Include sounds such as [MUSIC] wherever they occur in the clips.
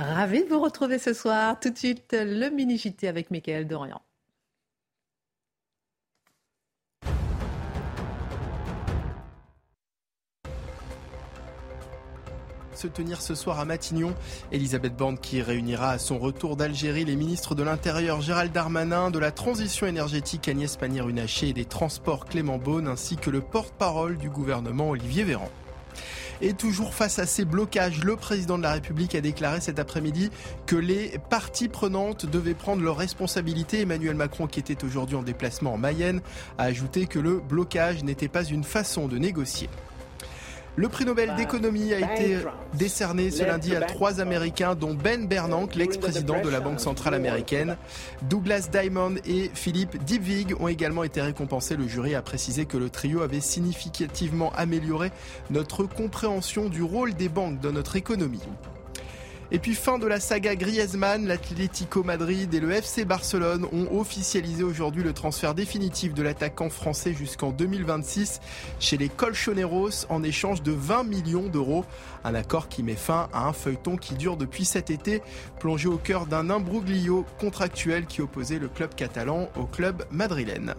Ravi de vous retrouver ce soir. Tout de suite, le mini-JT avec Michael Dorian. se tenir ce soir à Matignon. Elisabeth Borne qui réunira à son retour d'Algérie les ministres de l'Intérieur Gérald Darmanin, de la Transition énergétique Agnès Pannier-Runacher et des Transports Clément Beaune ainsi que le porte-parole du gouvernement Olivier Véran. Et toujours face à ces blocages, le président de la République a déclaré cet après-midi que les parties prenantes devaient prendre leurs responsabilités. Emmanuel Macron, qui était aujourd'hui en déplacement en Mayenne, a ajouté que le blocage n'était pas une façon de négocier. Le prix Nobel d'économie a été décerné ce lundi à trois Américains, dont Ben Bernanke, l'ex-président de la Banque centrale américaine. Douglas Diamond et Philippe Dybvig ont également été récompensés. Le jury a précisé que le trio avait significativement amélioré notre compréhension du rôle des banques dans notre économie. Et puis fin de la saga Griezmann, l'Atlético Madrid et le FC Barcelone ont officialisé aujourd'hui le transfert définitif de l'attaquant français jusqu'en 2026 chez les Colchoneros en échange de 20 millions d'euros. Un accord qui met fin à un feuilleton qui dure depuis cet été, plongé au cœur d'un imbroglio contractuel qui opposait le club catalan au club madrilène.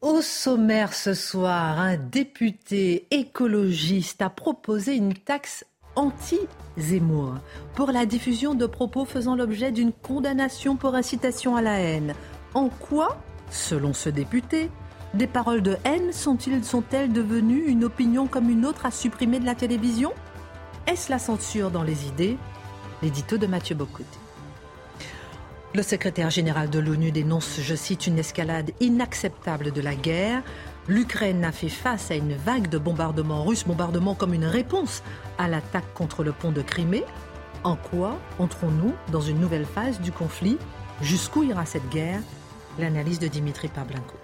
Au sommaire ce soir, un député écologiste a proposé une taxe anti-Zemmour pour la diffusion de propos faisant l'objet d'une condamnation pour incitation à la haine. En quoi, selon ce député, des paroles de haine sont-elles sont devenues une opinion comme une autre à supprimer de la télévision? Est-ce la censure dans les idées? L'édito de Mathieu Bocoté. Le secrétaire général de l'ONU dénonce, je cite, une escalade inacceptable de la guerre. L'Ukraine a fait face à une vague de bombardements russes, bombardements comme une réponse à l'attaque contre le pont de Crimée. En quoi entrons-nous dans une nouvelle phase du conflit? Jusqu'où ira cette guerre? L'analyse de Dimitri Pavlenko.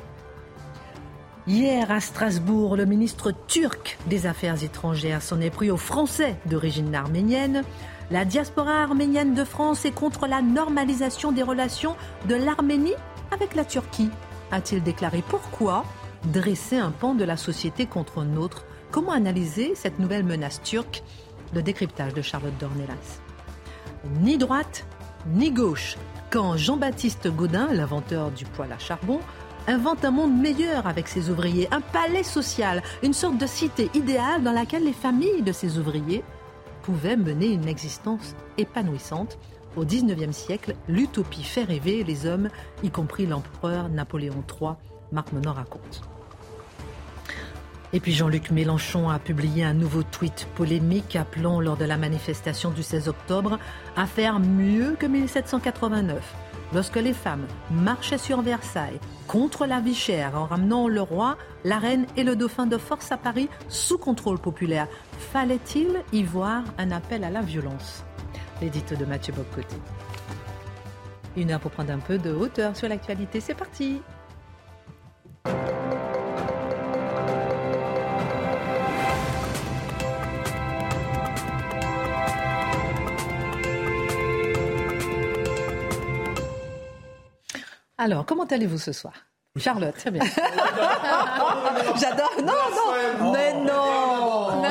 Hier à Strasbourg, le ministre turc des Affaires étrangères s'en est pris aux Français d'origine arménienne. La diaspora arménienne de France est contre la normalisation des relations de l'Arménie avec la Turquie, a-t-il déclaré. Pourquoi dresser un pan de la société contre un autre. Comment analyser cette nouvelle menace turque Le décryptage de Charlotte Dornelas. Ni droite, ni gauche. Quand Jean-Baptiste Gaudin, l'inventeur du poêle à charbon, invente un monde meilleur avec ses ouvriers, un palais social, une sorte de cité idéale dans laquelle les familles de ses ouvriers pouvaient mener une existence épanouissante. Au XIXe siècle, l'utopie fait rêver les hommes, y compris l'empereur Napoléon III, Marc Menon raconte. Et puis Jean-Luc Mélenchon a publié un nouveau tweet polémique appelant lors de la manifestation du 16 octobre à faire mieux que 1789, lorsque les femmes marchaient sur Versailles contre la vie chère en ramenant le roi, la reine et le dauphin de force à Paris sous contrôle populaire. Fallait-il y voir un appel à la violence? L'édite de Mathieu Bobcoté. Une heure pour prendre un peu de hauteur sur l'actualité. C'est parti Alors, comment allez-vous ce soir? Charlotte, très bien. [LAUGHS] J'adore. Non, non, mais non.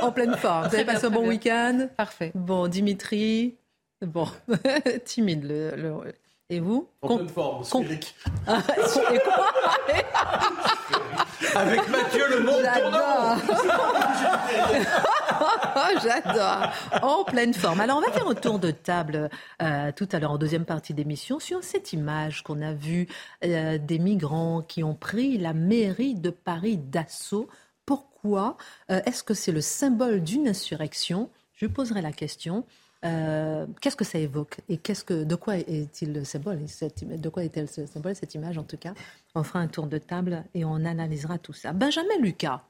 En pleine forme. Vous avez passé un bon week-end? Parfait. Bon, Dimitri. Bon, [LAUGHS] timide le, et vous? En pleine forme, sphérique. [LAUGHS] Ah, Avec Mathieu, le monde [LAUGHS] J'adore. En pleine forme. Alors, on va faire un tour de table euh, tout à l'heure en deuxième partie d'émission sur cette image qu'on a vue euh, des migrants qui ont pris la mairie de Paris d'assaut. Pourquoi euh, Est-ce que c'est le symbole d'une insurrection? Je poserai la question. Euh, qu'est-ce que ça évoque et qu'est-ce que, de quoi est-il le symbole De quoi est-elle symbole, cette image en tout cas? On fera un tour de table et on analysera tout ça. Benjamin Lucas,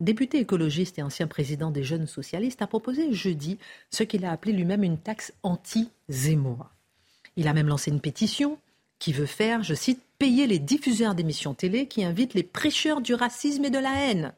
député écologiste et ancien président des jeunes socialistes, a proposé jeudi ce qu'il a appelé lui-même une taxe anti-Zemmour. Il a même lancé une pétition qui veut faire, je cite, payer les diffuseurs d'émissions télé qui invitent les prêcheurs du racisme et de la haine.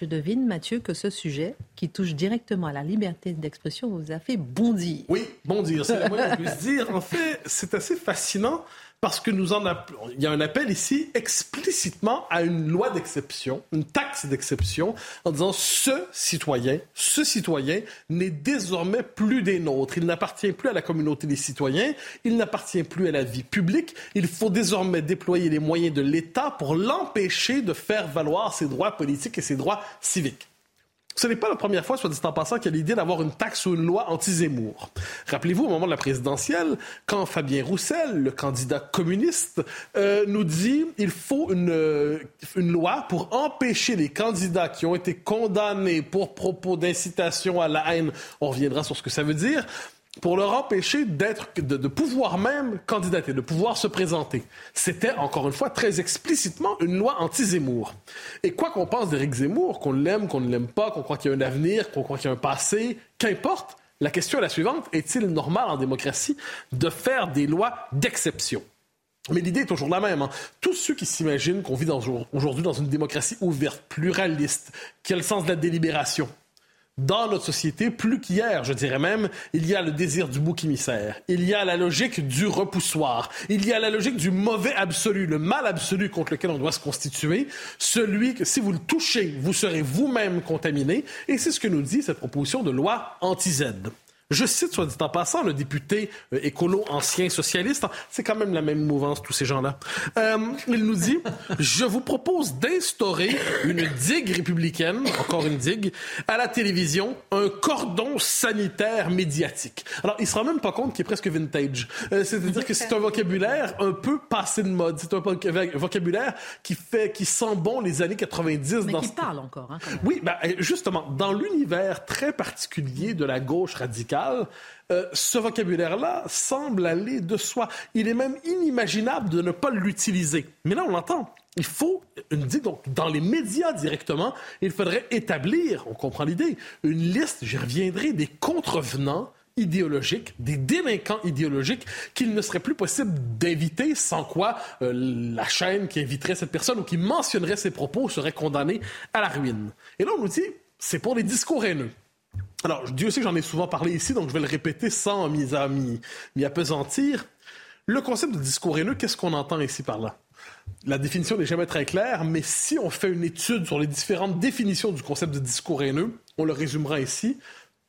Je devine, Mathieu, que ce sujet, qui touche directement à la liberté d'expression, vous a fait bondir. Oui, bondir, c'est le moins qu'on puisse dire. En fait, c'est assez fascinant parce que nous en appelons, il y a un appel ici explicitement à une loi d'exception, une taxe d'exception, en disant ce citoyen, ce citoyen n'est désormais plus des nôtres. Il n'appartient plus à la communauté des citoyens, il n'appartient plus à la vie publique. Il faut désormais déployer les moyens de l'État pour l'empêcher de faire valoir ses droits politiques et ses droits civiques. Ce n'est pas la première fois, soit dit en passant, qu'il y a l'idée d'avoir une taxe ou une loi anti-Zemmour. Rappelez-vous, au moment de la présidentielle, quand Fabien Roussel, le candidat communiste, euh, nous dit il faut une, euh, une loi pour empêcher les candidats qui ont été condamnés pour propos d'incitation à la haine, on reviendra sur ce que ça veut dire, pour leur empêcher d'être, de, pouvoir même candidater, de pouvoir se présenter. C'était, encore une fois, très explicitement une loi anti-Zemmour. Et quoi qu'on pense d'Éric Zemmour, qu'on l'aime, qu'on ne l'aime pas, qu'on croit qu'il y a un avenir, qu'on croit qu'il y a un passé, qu'importe, la question est la suivante. Est-il normal en démocratie de faire des lois d'exception? Mais l'idée est toujours la même. Hein. Tous ceux qui s'imaginent qu'on vit aujourd'hui dans une démocratie ouverte, pluraliste, qui a le sens de la délibération, dans notre société, plus qu'hier, je dirais même, il y a le désir du bouc émissaire. Il y a la logique du repoussoir. Il y a la logique du mauvais absolu, le mal absolu contre lequel on doit se constituer. Celui que si vous le touchez, vous serez vous-même contaminé. Et c'est ce que nous dit cette proposition de loi anti-Z. Je cite, soit dit en passant, le député euh, écolo ancien socialiste. C'est quand même la même mouvance, tous ces gens-là. Euh, il nous dit Je vous propose d'instaurer une digue républicaine, encore une digue, à la télévision, un cordon sanitaire médiatique. Alors, il se rend même pas compte qu'il est presque vintage. Euh, c'est-à-dire que c'est un vocabulaire un peu passé de mode. C'est un vocabulaire qui fait, qui sent bon les années 90. Mais qui parle encore. Hein, oui, ben, justement, dans l'univers très particulier de la gauche radicale, euh, ce vocabulaire-là semble aller de soi. Il est même inimaginable de ne pas l'utiliser. Mais là, on l'entend. Il faut une donc dans les médias directement, il faudrait établir, on comprend l'idée, une liste, j'y reviendrai, des contrevenants idéologiques, des délinquants idéologiques qu'il ne serait plus possible d'éviter, sans quoi euh, la chaîne qui inviterait cette personne ou qui mentionnerait ses propos serait condamnée à la ruine. Et là, on nous dit, c'est pour les discours haineux. Alors, Dieu sait que j'en ai souvent parlé ici, donc je vais le répéter sans m'y apesantir. Le concept de discours haineux, qu'est-ce qu'on entend ici par là? La définition n'est jamais très claire, mais si on fait une étude sur les différentes définitions du concept de discours haineux, on le résumera ici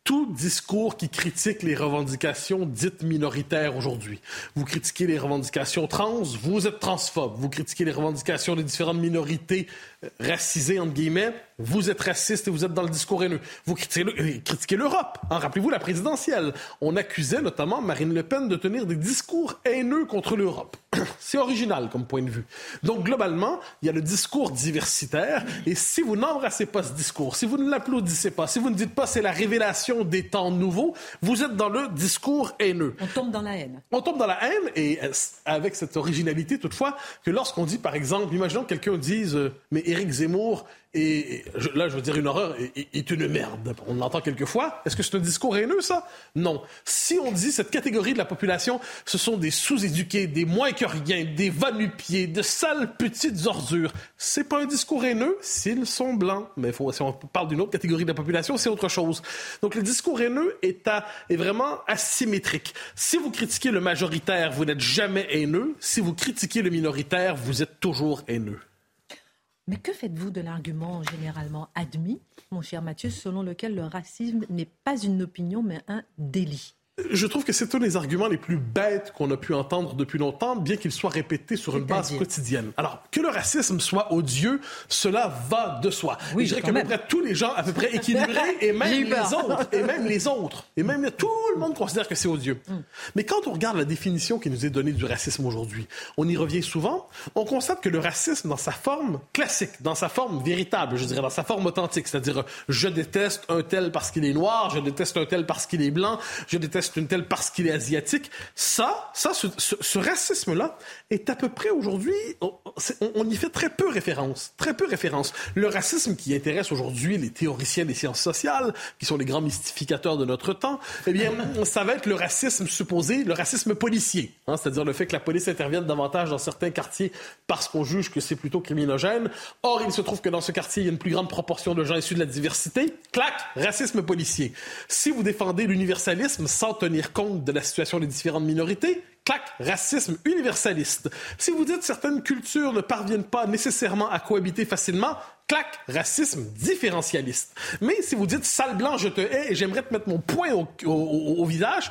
tout discours qui critique les revendications dites minoritaires aujourd'hui. Vous critiquez les revendications trans, vous êtes transphobe. Vous critiquez les revendications des différentes minorités euh, racisées, entre guillemets, vous êtes raciste et vous êtes dans le discours haineux. Vous critiquez l'Europe. Hein, Rappelez-vous la présidentielle. On accusait notamment Marine Le Pen de tenir des discours haineux contre l'Europe. [COUGHS] C'est original comme point de vue. Donc, globalement, il y a le discours diversitaire. Et si vous n'embrassez pas ce discours, si vous ne l'applaudissez pas, si vous ne dites pas c'est la révélation des temps nouveaux, vous êtes dans le discours haineux. On tombe dans la haine. On tombe dans la haine et euh, avec cette originalité toutefois que lorsqu'on dit, par exemple, imaginons que quelqu'un dise, euh, mais Éric Zemmour et là, je veux dire une horreur, est, une merde. On l'entend quelquefois. Est-ce que c'est un discours haineux, ça? Non. Si on dit cette catégorie de la population, ce sont des sous-éduqués, des moins que rien, des va-nu-pieds, de sales petites ordures, c'est pas un discours haineux s'ils sont blancs. Mais si on parle d'une autre catégorie de la population, c'est autre chose. Donc le discours haineux est, est vraiment asymétrique. Si vous critiquez le majoritaire, vous n'êtes jamais haineux. Si vous critiquez le minoritaire, vous êtes toujours haineux. Mais que faites-vous de l'argument généralement admis, mon cher Mathieu, selon lequel le racisme n'est pas une opinion mais un délit? Je trouve que c'est un des arguments les plus bêtes qu'on a pu entendre depuis longtemps, bien qu'il soit répété sur une base quotidienne. Alors, que le racisme soit odieux, cela va de soi. Oui, je dirais qu'à peu près tous les gens à peu près équilibrés, [LAUGHS] et même les autres, et même les autres, et même tout le monde considère que c'est odieux. Mm. Mais quand on regarde la définition qui nous est donnée du racisme aujourd'hui, on y revient souvent, on constate que le racisme, dans sa forme classique, dans sa forme véritable, je dirais, dans sa forme authentique, c'est-à-dire je déteste un tel parce qu'il est noir, je déteste un tel parce qu'il est blanc, je déteste c'est une telle parce qu'il est asiatique. Ça, ça ce, racisme-là est à peu près aujourd'hui, on, y fait très peu référence. Très peu référence. Le racisme qui intéresse aujourd'hui les théoriciens des sciences sociales, qui sont les grands mystificateurs de notre temps, eh bien, ça va être le racisme supposé, le racisme policier. Hein, c'est-à-dire le fait que la police intervienne davantage dans certains quartiers parce qu'on juge que c'est plutôt criminogène. Or, il se trouve que dans ce quartier, il y a une plus grande proportion de gens issus de la diversité. Clac, racisme policier. Si vous défendez l'universalisme sans tenir compte de la situation des différentes minorités, clac, racisme universaliste. Si vous dites certaines cultures ne parviennent pas nécessairement à cohabiter facilement, clac, racisme différentialiste. Mais si vous dites sale blanc, je te hais et j'aimerais te mettre mon poing au visage,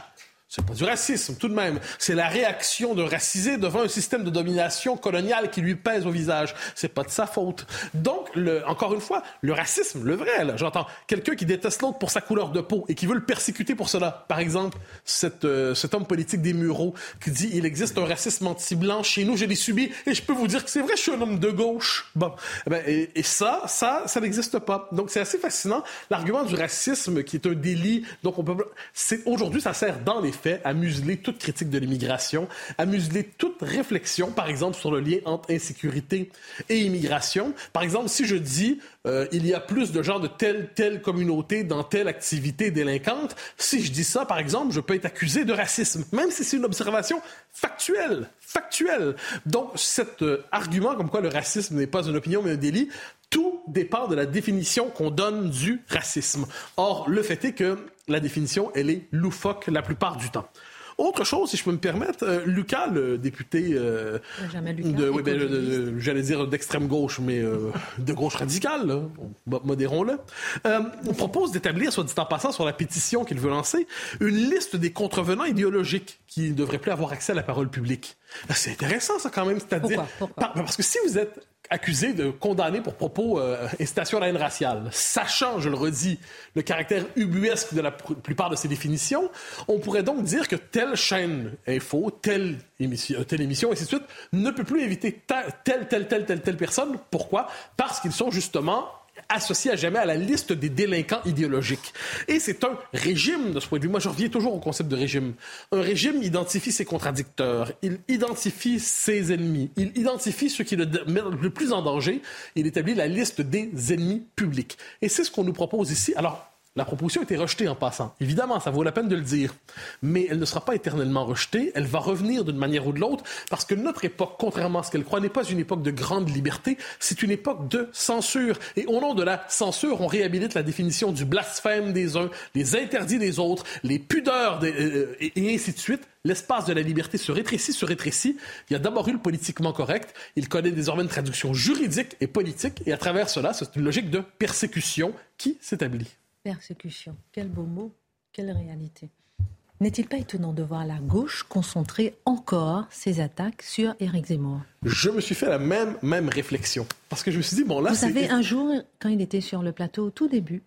c'est pas du racisme, tout de même. C'est la réaction de racisé devant un système de domination coloniale qui lui pèse au visage. C'est pas de sa faute. Donc, le, encore une fois, le racisme, le vrai, là, j'entends quelqu'un qui déteste l'autre pour sa couleur de peau et qui veut le persécuter pour cela. Par exemple, cette, euh, cet homme politique des Mureaux qui dit il existe un racisme anti-blanc chez nous, je l'ai subi et je peux vous dire que c'est vrai, je suis un homme de gauche. Bon, eh ben, et, et ça, ça, ça n'existe pas. Donc, c'est assez fascinant. L'argument du racisme qui est un délit, donc on peut, c'est aujourd'hui, ça sert dans les fait à museler toute critique de l'immigration, à museler toute réflexion, par exemple, sur le lien entre insécurité et immigration. Par exemple, si je dis euh, il y a plus de gens de telle telle communauté dans telle activité délinquante, si je dis ça, par exemple, je peux être accusé de racisme, même si c'est une observation factuelle, factuelle. Donc, cet euh, argument comme quoi le racisme n'est pas une opinion mais un délit, tout dépend de la définition qu'on donne du racisme. Or, le fait est que la définition, elle est loufoque la plupart du temps. Autre chose, si je peux me permettre, euh, Lucas, le député euh, de, oui, ben, j'allais dire d'extrême gauche, mais euh, de gauche radicale, modérons-le, on propose d'établir, soit dit en passant, sur la pétition qu'il veut lancer, une liste des contrevenants idéologiques qui ne devraient plus avoir accès à la parole publique. C'est intéressant, ça, quand même. C'est-à-dire, parce que si vous êtes accusé de condamner pour propos euh, incitation à la haine raciale, sachant, je le redis, le caractère ubuesque de la plupart de ces définitions, on pourrait donc dire que telle chaîne info, telle émission, telle émission, et ainsi de suite, ne peut plus éviter telle, telle, telle, telle, telle personne. Pourquoi? Parce qu'ils sont justement associé à jamais à la liste des délinquants idéologiques. Et c'est un régime de ce point de vue. Moi, je reviens toujours au concept de régime. Un régime identifie ses contradicteurs, il identifie ses ennemis, il identifie ceux qui le mettent le plus en danger, il établit la liste des ennemis publics. Et c'est ce qu'on nous propose ici. Alors, la proposition a été rejetée en passant. Évidemment, ça vaut la peine de le dire. Mais elle ne sera pas éternellement rejetée. Elle va revenir d'une manière ou de l'autre parce que notre époque, contrairement à ce qu'elle croit, n'est pas une époque de grande liberté. C'est une époque de censure. Et au nom de la censure, on réhabilite la définition du blasphème des uns, les interdits des autres, les pudeurs des, euh, et, ainsi de suite l'espace de la liberté se rétrécit, se rétrécit. Il y a d'abord eu le politiquement correct. Il connaît désormais une traduction juridique et politique. Et à travers cela, c'est une logique de persécution qui s'établit. Persécution, quel beau mot, quelle réalité. N'est-il pas étonnant de voir la gauche concentrer encore ses attaques sur Éric Zemmour? Je me suis fait la même, même réflexion. Parce que je me suis dit, bon là... Vous savez, un jour, quand il était sur le plateau au tout début,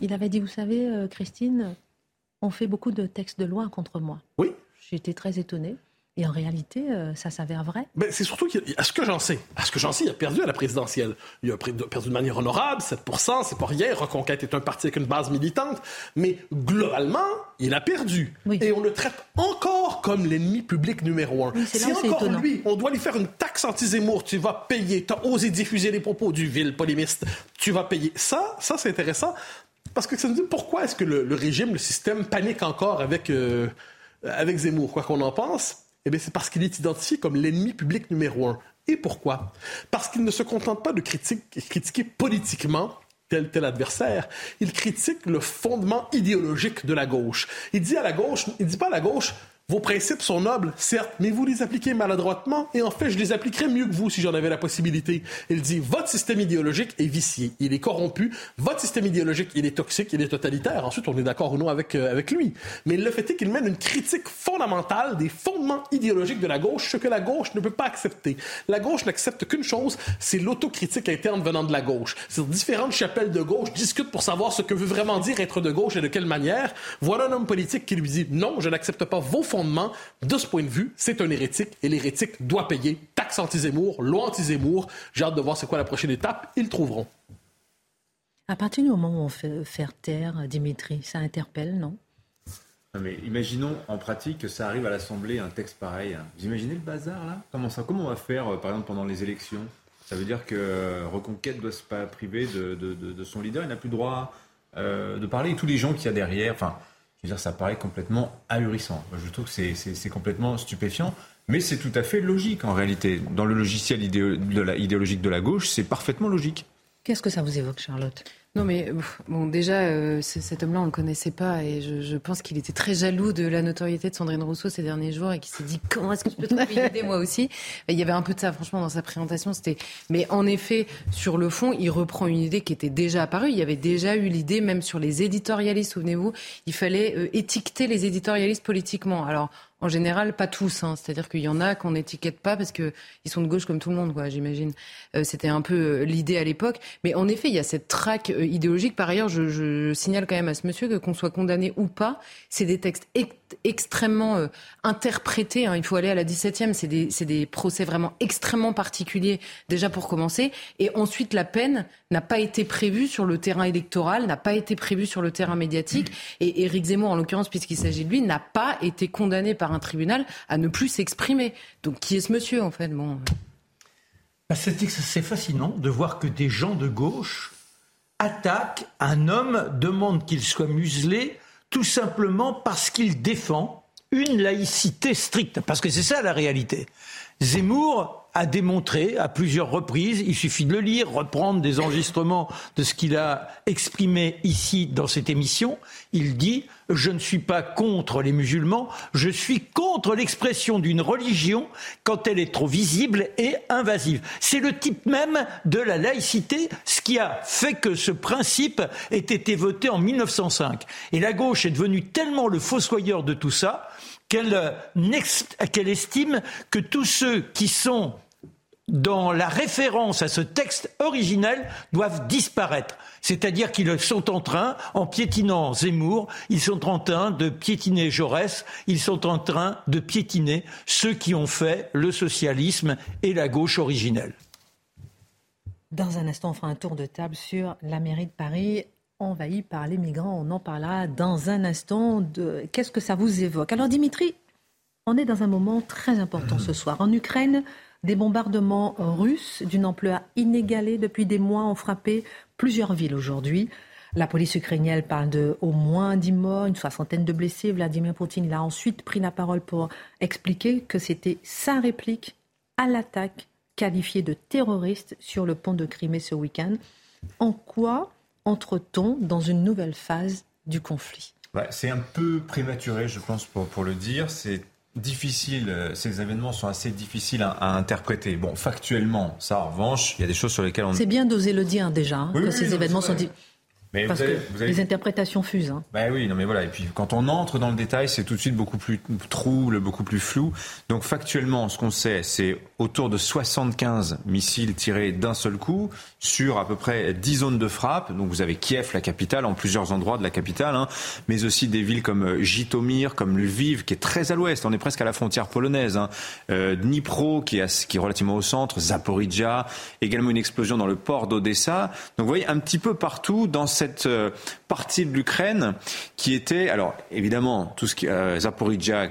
il avait dit, vous savez, euh, Christine, on fait beaucoup de textes de loi contre moi. Oui. J'étais très étonnée. Et en réalité, euh, ça s'avère vrai. Mais c'est surtout qu'à ce que j'en sais, à ce que j'en sais, il a perdu à la présidentielle. Il a perdu de manière honorable, 7%, c'est pas rien. Reconquête est un parti avec une base militante. Mais globalement, il a perdu. Et on le traite encore comme l'ennemi public numéro un. c'est encore lui. On doit lui faire une taxe anti-Zemmour. Tu vas payer. Tu as osé diffuser les propos du vil polémiste. Tu vas payer. Ça, ça c'est intéressant. Parce que ça nous dit pourquoi est-ce que le, régime, le système panique encore avec, euh, avec Zemmour, quoi qu'on en pense? Eh bien, c'est parce qu'il est identifié comme l'ennemi public numéro un. Et pourquoi? Parce qu'il ne se contente pas de critiquer politiquement tel tel adversaire. Il critique le fondement idéologique de la gauche. Il dit à la gauche, il dit pas à la gauche, vos principes sont nobles, certes, mais vous les appliquez maladroitement, et en fait, je les appliquerais mieux que vous si j'en avais la possibilité. Il dit, votre système idéologique est vicié, il est corrompu, votre système idéologique, il est toxique, il est totalitaire. Ensuite, on est d'accord ou non avec, euh, avec lui. Mais le fait est qu'il mène une critique fondamentale des fondements idéologiques de la gauche, ce que la gauche ne peut pas accepter. La gauche n'accepte qu'une chose, c'est l'autocritique interne venant de la gauche. C'est différentes chapelles de gauche discutent pour savoir ce que veut vraiment dire être de gauche et de quelle manière. Voilà un homme politique qui lui dit, non, je n'accepte pas vos fondement, de ce point de vue, c'est un hérétique et l'hérétique doit payer taxe anti-Zemmour, loi anti-Zemmour. J'ai hâte de voir c'est quoi la prochaine étape. Ils trouveront. À partir du moment où on fait faire taire Dimitri, ça interpelle, non? Mais imaginons en pratique que ça arrive à l'Assemblée un texte pareil. Vous imaginez le bazar là? Comment ça Comment on va faire euh, par exemple pendant les élections? Ça veut dire que euh, Reconquête doit se pas priver de, son leader, il n'a plus le droit euh, de parler. Et tous les gens qu'il y a derrière, enfin, dire, ça paraît complètement ahurissant. Je trouve que c'est complètement stupéfiant. Mais c'est tout à fait logique en réalité. Dans le logiciel idéologique de la gauche, c'est parfaitement logique. Qu'est-ce que ça vous évoque, Charlotte? Non, mais bon, déjà, euh, cet homme-là, on le connaissait pas et je, je pense qu'il était très jaloux de la notoriété de Sandrine Rousseau ces derniers jours et qu'il s'est dit comment est-ce que je peux trouver une idée moi aussi? Il y avait un peu de ça, franchement, dans sa présentation. C'était, mais en effet, sur le fond, il reprend une idée qui était déjà apparue. Il y avait déjà eu l'idée, même sur les éditorialistes. Souvenez-vous, il fallait euh, étiqueter les éditorialistes politiquement. Alors en général, pas tous. Hein. C'est-à-dire qu'il y en a qu'on n'étiquette pas parce qu'ils sont de gauche comme tout le monde, quoi, j'imagine. Euh, c'était un peu euh, l'idée à l'époque. Mais en effet, il y a cette traque euh, idéologique. Par ailleurs, je, je, signale quand même à ce monsieur que qu'on soit condamné ou pas, c'est des textes extrêmement interprétés. Hein. Il faut aller à la 17e. C'est des, procès vraiment extrêmement particuliers, déjà pour commencer. Et ensuite, la peine n'a pas été prévue sur le terrain électoral, n'a pas été prévue sur le terrain médiatique. Et Éric Zemmour, en l'occurrence, puisqu'il s'agit de lui, n'a pas été condamné par un tribunal à ne plus s'exprimer. Donc qui est ce monsieur en fait bon. Bah, c'est fascinant de voir que des gens de gauche attaquent un homme, demandent qu'il soit muselé, tout simplement parce qu'il défend une laïcité stricte. Parce que c'est ça la réalité. Zemmour a démontré à plusieurs reprises, il suffit de le lire, reprendre des enregistrements de ce qu'il a exprimé ici dans cette émission, il dit je ne suis pas contre les musulmans, je suis contre l'expression d'une religion quand elle est trop visible et invasive. C'est le type même de la laïcité, ce qui a fait que ce principe ait été voté en 1905. Et la gauche est devenue tellement le fossoyeur de tout ça qu'elle qu'elle estime que tous ceux qui sont dans la référence à ce texte originel doivent disparaître. C'est-à-dire qu'ils sont en train, en piétinant Zemmour, ils sont en train de piétiner Jaurès, ils sont en train de piétiner ceux qui ont fait le socialisme et la gauche originelle. Dans un instant, on fera un tour de table sur la mairie de Paris envahie par les migrants. On en parlera dans un instant. De... Qu'est-ce que ça vous évoque Alors Dimitri, on est dans un moment très important ce soir. En Ukraine, des bombardements russes d'une ampleur inégalée depuis des mois ont frappé plusieurs villes aujourd'hui. La police ukrainienne parle de au moins 10 morts, une soixantaine de blessés. Vladimir Poutine a ensuite pris la parole pour expliquer que c'était sa réplique à l'attaque qualifiée de terroriste sur le pont de Crimée ce week-end. En quoi entre-t-on dans une nouvelle phase du conflit? C'est un peu prématuré, je pense, pour, pour le dire. C'est difficile, euh, ces événements sont assez difficiles à, interpréter. Bon, factuellement, ça en revanche, il y a des choses sur lesquelles on... C'est bien d'oser le dire déjà, hein, que ces événements sont... Parce que les interprétations fusent. Hein. Ben oui, non mais voilà. Et puis quand on entre dans le détail, c'est tout de suite beaucoup plus trouble, beaucoup plus flou. Donc factuellement, ce qu'on sait, c'est autour de 75 missiles tirés d'un seul coup sur à peu près 10 zones de frappe. Donc vous avez Kiev, la capitale, en plusieurs endroits de la capitale, hein, mais aussi des villes comme Jitomir, comme Lviv, qui est très à l'ouest. On est presque à la frontière polonaise. Hein. Euh, Dnipro, qui est, qui est relativement au centre. Zaporizhia, également une explosion dans le port d'Odessa. Donc vous voyez un petit peu partout dans cette cette euh, partie de l'Ukraine qui était, alors évidemment, tout ce qui euh,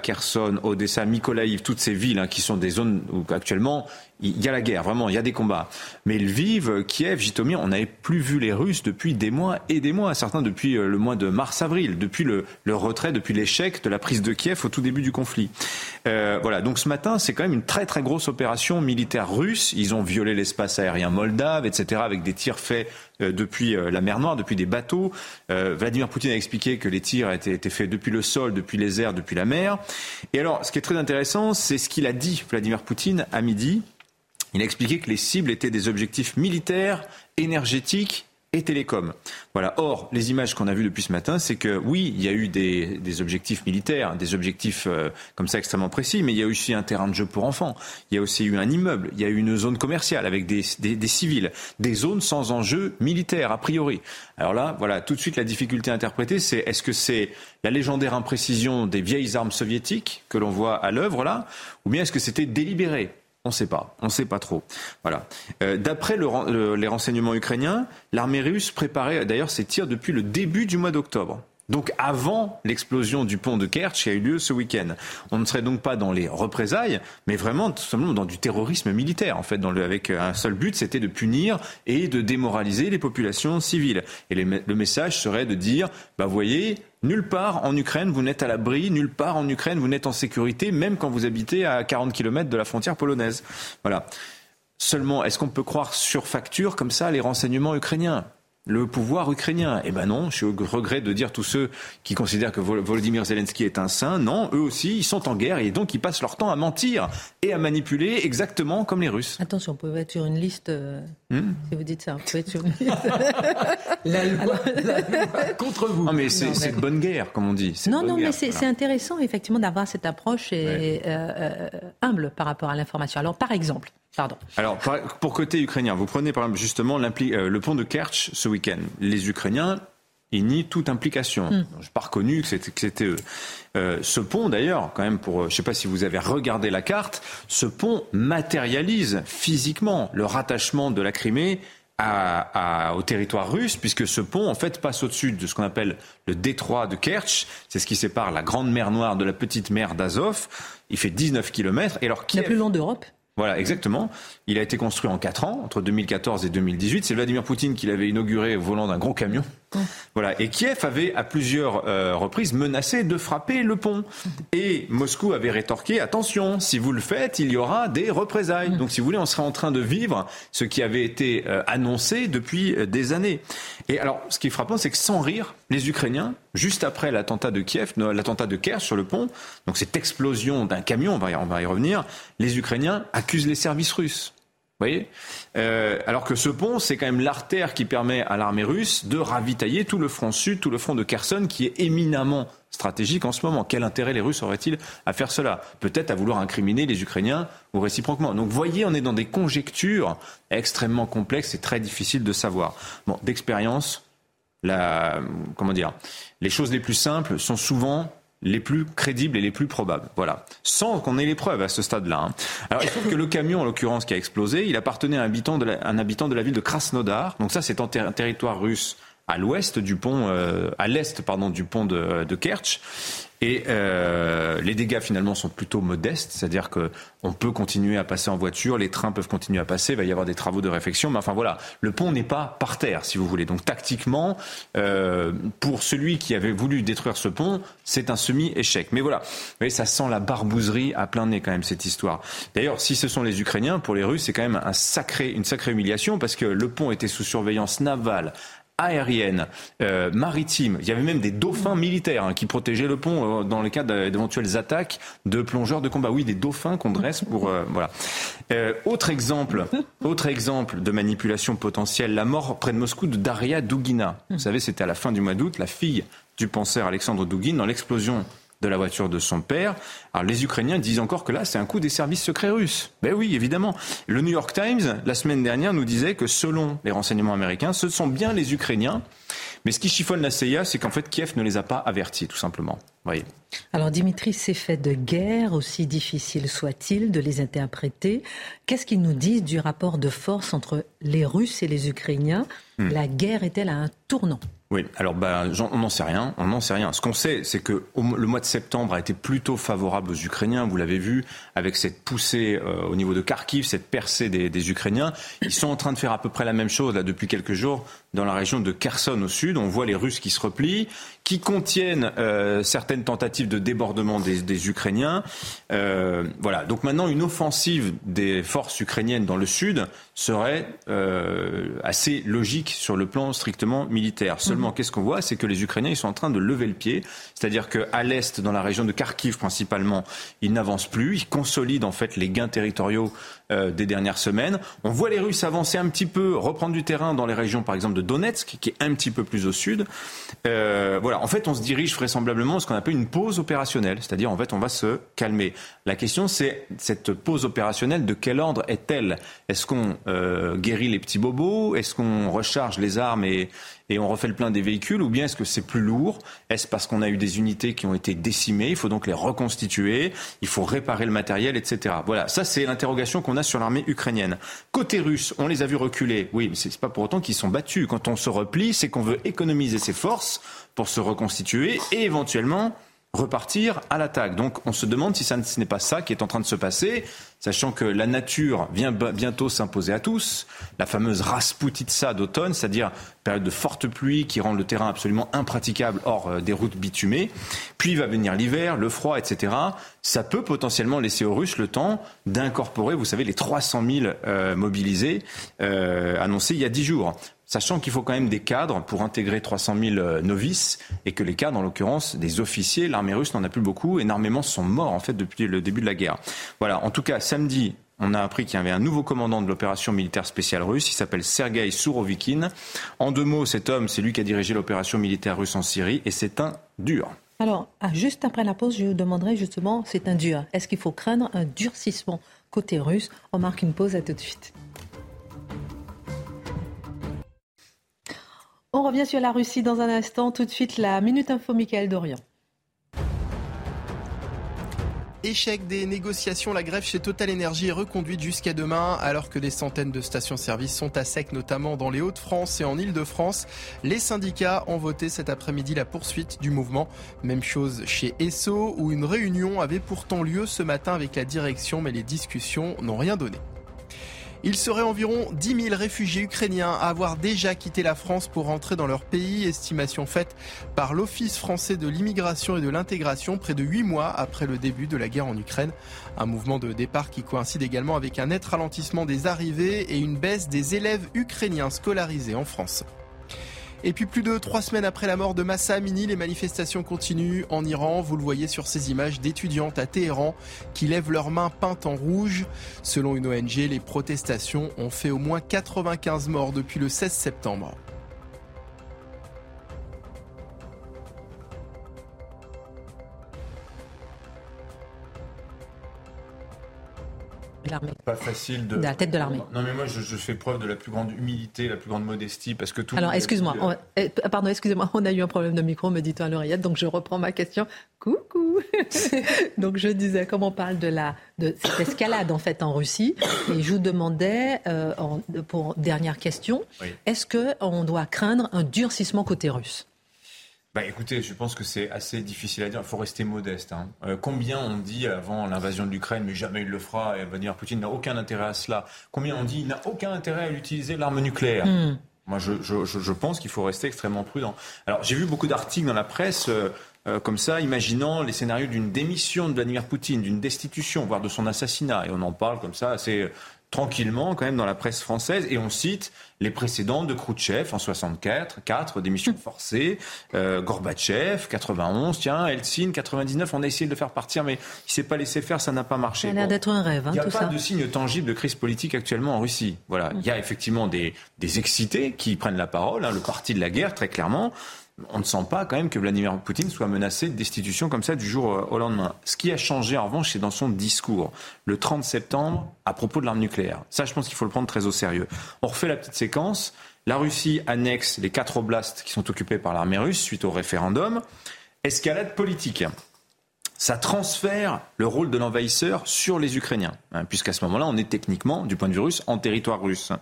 Kherson, Odessa, Mykolaiv, toutes ces villes hein, qui sont des zones où actuellement il y a la guerre, vraiment, il y a des combats. Mais Lviv, Kiev, Jitomir, on n'avait plus vu les Russes depuis des mois et des mois, certains depuis euh, le mois de mars-avril, depuis le, retrait, depuis l'échec de la prise de Kiev au tout début du conflit. Euh, voilà, donc ce matin, c'est quand même une très très grosse opération militaire russe. Ils ont violé l'espace aérien moldave, etc., avec des tirs faits euh, depuis la mer Noire, depuis des bateaux. Vladimir Poutine a expliqué que les tirs étaient, étaient faits depuis le sol, depuis les airs, depuis la mer. Et alors, ce qui est très intéressant, c'est ce qu'il a dit, Vladimir Poutine, à midi. Il a expliqué que les cibles étaient des objectifs militaires, énergétiques et télécoms. Voilà. Or, les images qu'on a vues depuis ce matin, c'est que oui, il y a eu des, objectifs militaires, des objectifs euh, comme ça extrêmement précis, mais il y a aussi un terrain de jeu pour enfants. Il y a aussi eu un immeuble, il y a eu une zone commerciale avec des, des civils, des zones sans enjeu militaire a priori. Alors là, voilà, tout de suite la difficulté à interpréter, c'est est-ce que c'est la légendaire imprécision des vieilles armes soviétiques que l'on voit à l'œuvre là, ou bien est-ce que c'était délibéré? On ne sait pas, on ne sait pas trop. Voilà. Euh, d'après les renseignements ukrainiens, l'armée russe préparait d'ailleurs ses tirs depuis le début du mois d'octobre. Donc avant l'explosion du pont de Kerch qui a eu lieu ce week-end. On ne serait donc pas dans les représailles, mais vraiment tout simplement dans du terrorisme militaire, en fait, avec un seul but, c'était de punir et de démoraliser les populations civiles. Et le message serait de dire, bah voyez, Nulle part en Ukraine, vous n'êtes à l'abri, nulle part en Ukraine, vous n'êtes en sécurité, même quand vous habitez à 40 km de la frontière polonaise. Voilà. Seulement, est-ce qu'on peut croire sur facture comme ça les renseignements ukrainiens? Le pouvoir ukrainien. Eh ben non, je regrette de dire tous ceux qui considèrent que Volodymyr Zelensky est un saint. Non, eux aussi, ils sont en guerre et donc ils passent leur temps à mentir et à manipuler exactement comme les Russes. Attention, on peut être sur une liste. Euh, hmm si vous dites ça, on peut être sur une liste. [LAUGHS] la, loi, contre vous. Non, mais c'est de bonne guerre, comme on dit. Non, non, mais c'est intéressant effectivement d'avoir cette approche et, euh, euh, humble par rapport à l'information. Alors, par exemple, Pardon. Alors, pour côté ukrainien, vous prenez par exemple justement euh, le pont de Kerch ce week-end. Les Ukrainiens, ils nient toute implication. Hmm. Je n'ai pas reconnu que c'était eux. Euh, ce pont, d'ailleurs, quand même, pour, euh, je ne sais pas si vous avez regardé la carte, ce pont matérialise physiquement le rattachement de la Crimée au territoire russe, puisque ce pont, en fait, passe au-dessus de ce qu'on appelle le détroit de Kerch. C'est ce qui sépare la grande mer Noire de la petite mer d'Azov. Il fait 19 km. Et alors, Kiev, plus long d'Europe voilà, exactement. Il a été construit en quatre ans, entre 2014 et 2018. C'est Vladimir Poutine qui l'avait inauguré au volant d'un gros camion. Voilà. Et Kiev avait à plusieurs euh, reprises menacé de frapper le pont. Et Moscou avait rétorqué attention, si vous le faites, il y aura des représailles. Donc, si vous voulez, on serait en train de vivre ce qui avait été euh, annoncé depuis euh, des années. Et alors, ce qui est frappant, c'est que sans rire, les Ukrainiens, juste après l'attentat de Kiev, l'attentat de Kiev sur le pont, donc cette explosion d'un camion, on va, on va y revenir, les Ukrainiens accusent les services russes euh, Alors que ce pont, c'est quand même l'artère qui permet à l'armée russe de ravitailler tout le front sud, tout le front de Kherson, qui est éminemment stratégique en ce moment. Quel intérêt les Russes auraient-ils à faire cela? Peut-être à vouloir incriminer les Ukrainiens ou réciproquement. Donc, voyez, on est dans des conjectures extrêmement complexes et très difficiles de savoir. Bon, d'expérience, comment dire, les choses les plus simples sont souvent les plus crédibles et les plus probables. Voilà. Sans qu'on ait les preuves à ce stade-là. Hein. Alors, il se trouve que le camion, en l'occurrence, qui a explosé, il appartenait à un habitant de la, un habitant de la ville de Krasnodar. Donc ça, c'est en territoire russe à l'ouest du pont, euh, à l'est pardon du pont de, de Kerch. Et euh, les dégâts finalement sont plutôt modestes, c'est-à-dire que on peut continuer à passer en voiture, les trains peuvent continuer à passer, il va y avoir des travaux de réfection, mais enfin voilà, le pont n'est pas par terre, si vous voulez. Donc tactiquement, euh, pour celui qui avait voulu détruire ce pont, c'est un semi-échec. Mais voilà, vous voyez, ça sent la barbouzerie à plein nez quand même cette histoire. D'ailleurs, si ce sont les Ukrainiens, pour les Russes, c'est quand même un sacré, une sacrée humiliation parce que le pont était sous surveillance navale aérienne, euh, maritime. Il y avait même des dauphins militaires hein, qui protégeaient le pont euh, dans le cas d'éventuelles attaques de plongeurs de combat. Oui, des dauphins qu'on dresse pour euh, [LAUGHS] voilà. autre exemple, autre exemple de manipulation potentielle, la mort près de Moscou de Daria Dugina. Vous savez, c'était à la fin du mois d'août, la fille du penseur Alexandre Dugin dans l'explosion de la voiture de son père. Alors les Ukrainiens disent encore que là, c'est un coup des services secrets russes. Ben oui, évidemment. Le New York Times, la semaine dernière, nous disait que selon les renseignements américains, ce sont bien les Ukrainiens. Mais ce qui chiffonne la CIA, c'est qu'en fait, Kiev ne les a pas avertis, tout simplement. Voyez. Alors Dimitri, ces faits de guerre, aussi difficile soit-il de les interpréter, qu'est-ce qu'ils nous disent du rapport de force entre les Russes et les Ukrainiens? Hmm. La guerre est-elle à un tournant? Oui, alors bah, on n'en sait rien. On n'en sait rien. Ce qu'on sait, c'est que le mois de septembre a été plutôt favorable aux Ukrainiens. Vous l'avez vu avec cette poussée euh, au niveau de Kharkiv, cette percée des, des, Ukrainiens. Ils sont en train de faire à peu près la même chose là depuis quelques jours dans la région de Kherson au sud. On voit les Russes qui se replient, qui contiennent euh, certaines tentatives de débordement des, Ukrainiens. Euh, voilà. Donc maintenant, une offensive des forces ukrainiennes dans le sud serait euh, assez logique sur le plan strictement militaire. Seulement qu'est-ce qu'on voit C'est que les Ukrainiens, ils sont en train de lever le pied. C'est-à-dire qu'à l'est, dans la région de Kharkiv principalement, ils n'avancent plus. Ils consolident en fait les gains territoriaux euh, des dernières semaines. On voit les Russes avancer un petit peu, reprendre du terrain dans les régions, par exemple, de Donetsk, qui est un petit peu plus au sud. Euh, voilà. En fait, on se dirige vraisemblablement à ce qu'on appelle une pause opérationnelle. C'est-à-dire, en fait, on va se calmer. La question, c'est cette pause opérationnelle, de quel ordre est-elle? Est-ce qu'on euh, guérit les petits bobos? Est-ce qu'on recharge les armes et, on refait le plein des véhicules? Ou bien est-ce que c'est plus lourd? Est-ce parce qu'on a eu des unités qui ont été décimées? Il faut donc les reconstituer, il faut réparer le matériel, etc. Voilà, ça c'est l'interrogation qu'on a sur l'armée ukrainienne. Côté russe, on les a vus reculer. Oui, mais c'est pas pour autant qu'ils sont battus. Quand on se replie, c'est qu'on veut économiser ses forces pour se reconstituer et éventuellement repartir à l'attaque. Donc on se demande si ce n'est pas ça qui est en train de se passer, sachant que la nature vient bientôt s'imposer à tous, la fameuse rasputitsa d'automne, c'est-à-dire période de forte pluie qui rend le terrain absolument impraticable hors euh, des routes bitumées, puis va venir l'hiver, le froid, etc. Ça peut potentiellement laisser aux Russes le temps d'incorporer, vous savez, les 300 000 euh, mobilisés euh, annoncés il y a 10 jours sachant qu'il faut quand même des cadres pour intégrer 300 000 euh, novices et que les cadres, en l'occurrence des officiers, l'armée russe n'en a plus beaucoup, énormément sont morts en fait depuis le début de la guerre. Voilà, en tout cas, samedi, on a appris qu'il y avait un nouveau commandant de l'opération militaire spéciale russe. Il s'appelle Sergei Sourovikin. En deux mots, cet homme, c'est lui qui a dirigé l'opération militaire russe en Syrie et c'est un dur. Alors, ah, juste après la pause, je vous demanderai justement, c'est un dur. Est-ce qu'il faut craindre un durcissement côté russe? On marque une pause, à tout de suite. On revient sur la Russie dans un instant. Tout de suite, la Minute Info, Michael Dorian. Échec des négociations, la grève chez Total Energy est reconduite jusqu'à demain, alors que des centaines de stations-service sont à sec, notamment dans les Hauts-de-France et en Ile-de-France. Les syndicats ont voté cet après-midi la poursuite du mouvement. Même chose chez Esso, où une réunion avait pourtant lieu ce matin avec la direction, mais les discussions n'ont rien donné. Il serait environ 10 000 réfugiés ukrainiens à avoir déjà quitté la France pour rentrer dans leur pays, estimation faite par l'Office français de l'immigration et de l'intégration près de 8 mois après le début de la guerre en Ukraine. Un mouvement de départ qui coïncide également avec un net ralentissement des arrivées et une baisse des élèves ukrainiens scolarisés en France. Et puis plus de trois semaines après la mort de Massa Amini, les manifestations continuent en Iran. Vous le voyez sur ces images d'étudiantes à Téhéran qui lèvent leurs mains peintes en rouge. Selon une ONG, les protestations ont fait au moins 95 morts depuis le 16 septembre. Pas facile de... la tête de l'armée. Non, mais moi, je, fais preuve de la plus grande humilité, la plus grande modestie, parce que tout. Alors, excuse-moi. Eh, pardon, excusez-moi. On a eu un problème de micro, me dit-on à l'oreillette, donc je reprends ma question. Coucou. [LAUGHS] donc, je disais, comme on parle de la de cette escalade en fait en Russie, et je vous demandais euh, pour dernière question, est-ce que on doit craindre un durcissement côté russe? Bah écoutez, je pense que c'est assez difficile à dire. Il faut rester modeste. Hein. Euh, combien on dit avant l'invasion de l'Ukraine, mais jamais il le fera, et Vladimir Poutine n'a aucun intérêt à cela. Combien on dit il n'a aucun intérêt à utiliser l'arme nucléaire? Hmm. Moi, je, je, je pense qu'il faut rester extrêmement prudent. Alors, j'ai vu beaucoup d'articles dans la presse. Euh, euh, comme ça, imaginant les scénarios d'une démission de Vladimir Poutine, d'une destitution, voire de son assassinat. Et on en parle comme ça assez tranquillement quand même dans la presse française et on cite les précédents de Khrouchtchev en 64, 4 démissions forcées, euh, Gorbatchev 91, tiens, Eltsine 99, on a essayé de le faire partir mais il s'est pas laissé faire, ça n'a pas marché. Ça a l'air d'être un rêve. Hein, il n'y a pas de signe tangible de crise politique actuellement en Russie. Voilà, il y a effectivement des, des excités qui prennent la parole, hein, le parti de la guerre très clairement on ne sent pas quand même que Vladimir Poutine soit menacé de destitution comme ça du jour euh, au lendemain. Ce qui a changé en revanche, c'est dans son discours le 30 septembre à propos de l'arme nucléaire. Ça, je pense qu'il faut le prendre très au sérieux. On refait la petite séquence. La Russie annexe les quatre oblasts qui sont occupés par l'armée russe suite au référendum. Escalade politique. Ça transfère le rôle de l'envahisseur sur les Ukrainiens, hein, puisqu'à ce moment-là, on est techniquement, du point de vue russe, en territoire russe.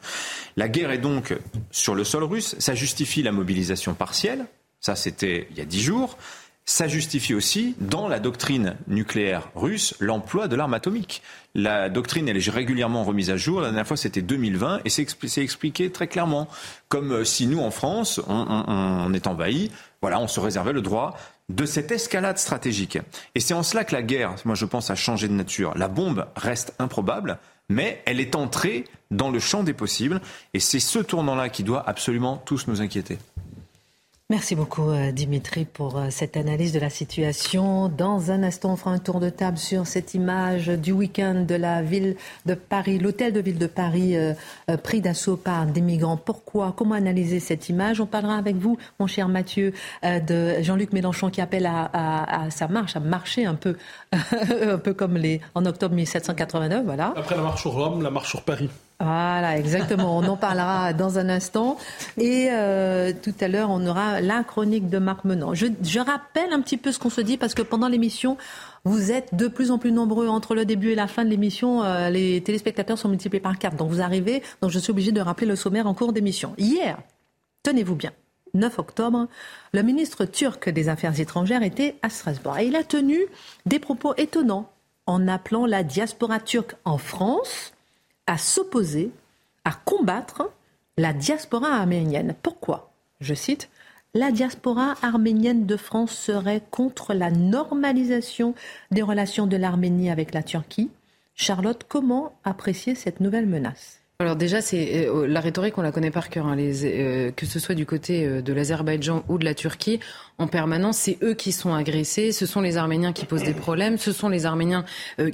La guerre est donc sur le sol russe. Ça justifie la mobilisation partielle, ça, c'était il y a dix jours. Ça justifie aussi, dans la doctrine nucléaire russe, l'emploi de l'arme atomique. La doctrine, elle est régulièrement remise à jour. La dernière fois, c'était 2020, et c'est expliqué très clairement. Comme euh, si nous, en France, on, est envahi, voilà, on se réservait le droit de cette escalade stratégique. Et c'est en cela que la guerre, moi je pense, a changé de nature. La bombe reste improbable, mais elle est entrée dans le champ des possibles, et c'est ce tournant-là qui doit absolument tous nous inquiéter. Merci beaucoup euh, Dimitri pour euh, cette analyse de la situation. Dans un instant, on fera un tour de table sur cette image du week-end de la ville de Paris, l'hôtel de ville de Paris euh, pris d'assaut par des migrants. Pourquoi? Comment analyser cette image? On parlera avec vous, mon cher Mathieu, de Jean-Luc Mélenchon qui appelle à, sa marche, à marcher un peu, [LAUGHS] un peu comme les, en octobre 1789. Voilà. Après la marche sur Rome, la marche sur Paris. Voilà, exactement. On en parlera dans un instant. Et euh, tout à l'heure, on aura la chronique de Marc Menant. Je, rappelle un petit peu ce qu'on se dit parce que pendant l'émission, vous êtes de plus en plus nombreux entre le début et la fin de l'émission. Euh, les téléspectateurs sont multipliés par quatre. Donc vous arrivez. Donc je suis obligée de rappeler le sommaire en cours d'émission. Hier, tenez-vous bien. 9 octobre, le ministre turc des Affaires étrangères était à Strasbourg. Et il a tenu des propos étonnants en appelant la diaspora turque en France à s'opposer, à combattre la diaspora arménienne. Pourquoi Je cite la diaspora arménienne de France serait contre la normalisation des relations de l'Arménie avec la Turquie. Charlotte, comment apprécier cette nouvelle menace? Alors déjà, c'est euh, la rhétorique, on la connaît par cœur. Hein, les, euh, que ce soit du côté euh, de l'Azerbaïdjan ou de la Turquie, en permanence, c'est eux qui sont agressés. Ce sont les Arméniens qui posent des problèmes. Ce sont les Arméniens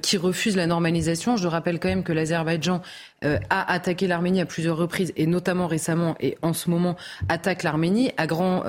qui refusent la normalisation. Je rappelle quand même que l'Azerbaïdjan a attaqué l'Arménie à plusieurs reprises, et notamment récemment, et en ce moment attaque l'Arménie, à grand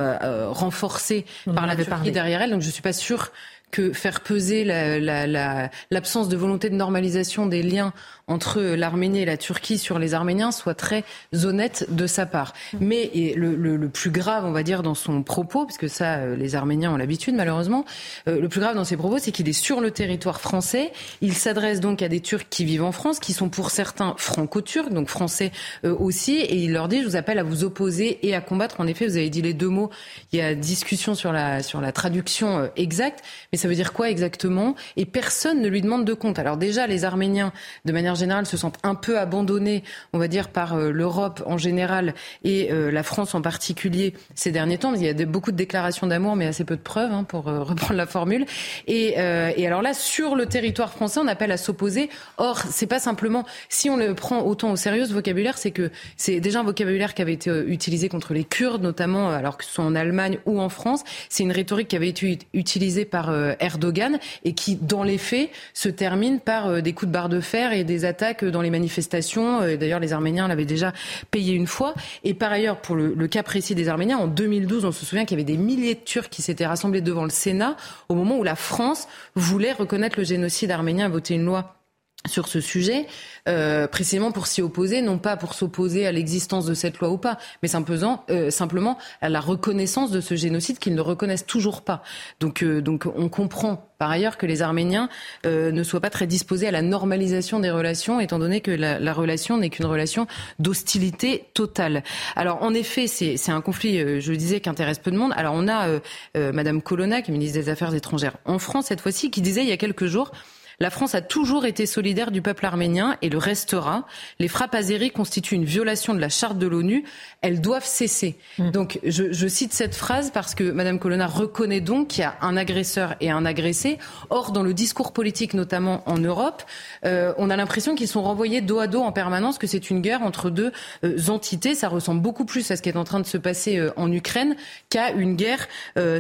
renforcé par la Turquie derrière elle. Donc je suis pas sûre que faire peser l'absence la, de volonté de normalisation des liens entre l'Arménie et la Turquie sur les Arméniens soit très honnête de sa part. Mais le, le, plus grave, on va dire, dans son propos, parce que ça, euh, les Arméniens ont l'habitude malheureusement, euh, le plus grave dans ses propos, c'est qu'il est sur le territoire français. Il s'adresse donc à des Turcs qui vivent en France, qui sont pour certains franco-turcs, donc français euh, aussi, et il leur dit, je vous appelle à vous opposer et à combattre. En effet, vous avez dit les deux mots. Il y a discussion sur la, sur la traduction exacte, mais ça veut dire quoi exactement? Et personne ne lui demande de compte. Alors déjà, les Arméniens, de manière générale, se sentent un peu abandonnés, on va dire, par euh, l'Europe en général et euh, la France en particulier ces derniers temps. Il y a beaucoup de déclarations d'amour, mais assez peu de preuves, hein, pour euh, [LAUGHS] reprendre la formule. Et, et, alors là, sur le territoire français, on appelle à s'opposer. Or, c'est pas simplement, si on le prend autant au sérieux, ce vocabulaire, c'est que c'est déjà un vocabulaire qui avait été utilisé contre les Kurdes, notamment, alors que ce soit en Allemagne ou en France. C'est une rhétorique qui avait été utilisée par Erdogan et qui, dans les faits, se termine par des coups de barre de fer et des attaques dans les manifestations. Euh, d'ailleurs, les Arméniens l'avaient déjà payé une fois. Et par ailleurs, pour le, cas précis des Arméniens, en 2012, on se souvient qu'il y avait des milliers de Turcs qui s'étaient rassemblés devant le Sénat au moment où la France voulait reconnaître le génocide arménien, voter une loi sur ce sujet, euh, précisément pour s'y opposer, non pas pour s'opposer à l'existence de cette loi ou pas, mais simplement, euh, simplement à la reconnaissance de ce génocide qu'ils ne reconnaissent toujours pas. Donc, euh, donc on comprend par ailleurs que les Arméniens ne soient pas très disposés à la normalisation des relations, étant donné que la, la relation n'est qu'une relation d'hostilité totale. Alors en effet, c'est un conflit, je le disais, qui intéresse peu de monde. Alors on a Madame Colonna, qui est ministre des Affaires étrangères en France cette fois-ci, qui disait il y a quelques jours la France a toujours été solidaire du peuple arménien et le restera. Les frappes azéries constituent une violation de la charte de l'ONU. Elles doivent cesser. Mm. Donc, je, je, cite cette phrase parce que Mme Colonna reconnaît donc qu'il y a un agresseur et un agressé. Or, dans le discours politique, notamment en Europe, euh, on a l'impression qu'ils sont renvoyés dos à dos en permanence, que c'est une guerre entre deux euh, entités. Ça ressemble beaucoup plus à ce qui est en train de se passer euh, en Ukraine qu'à une guerre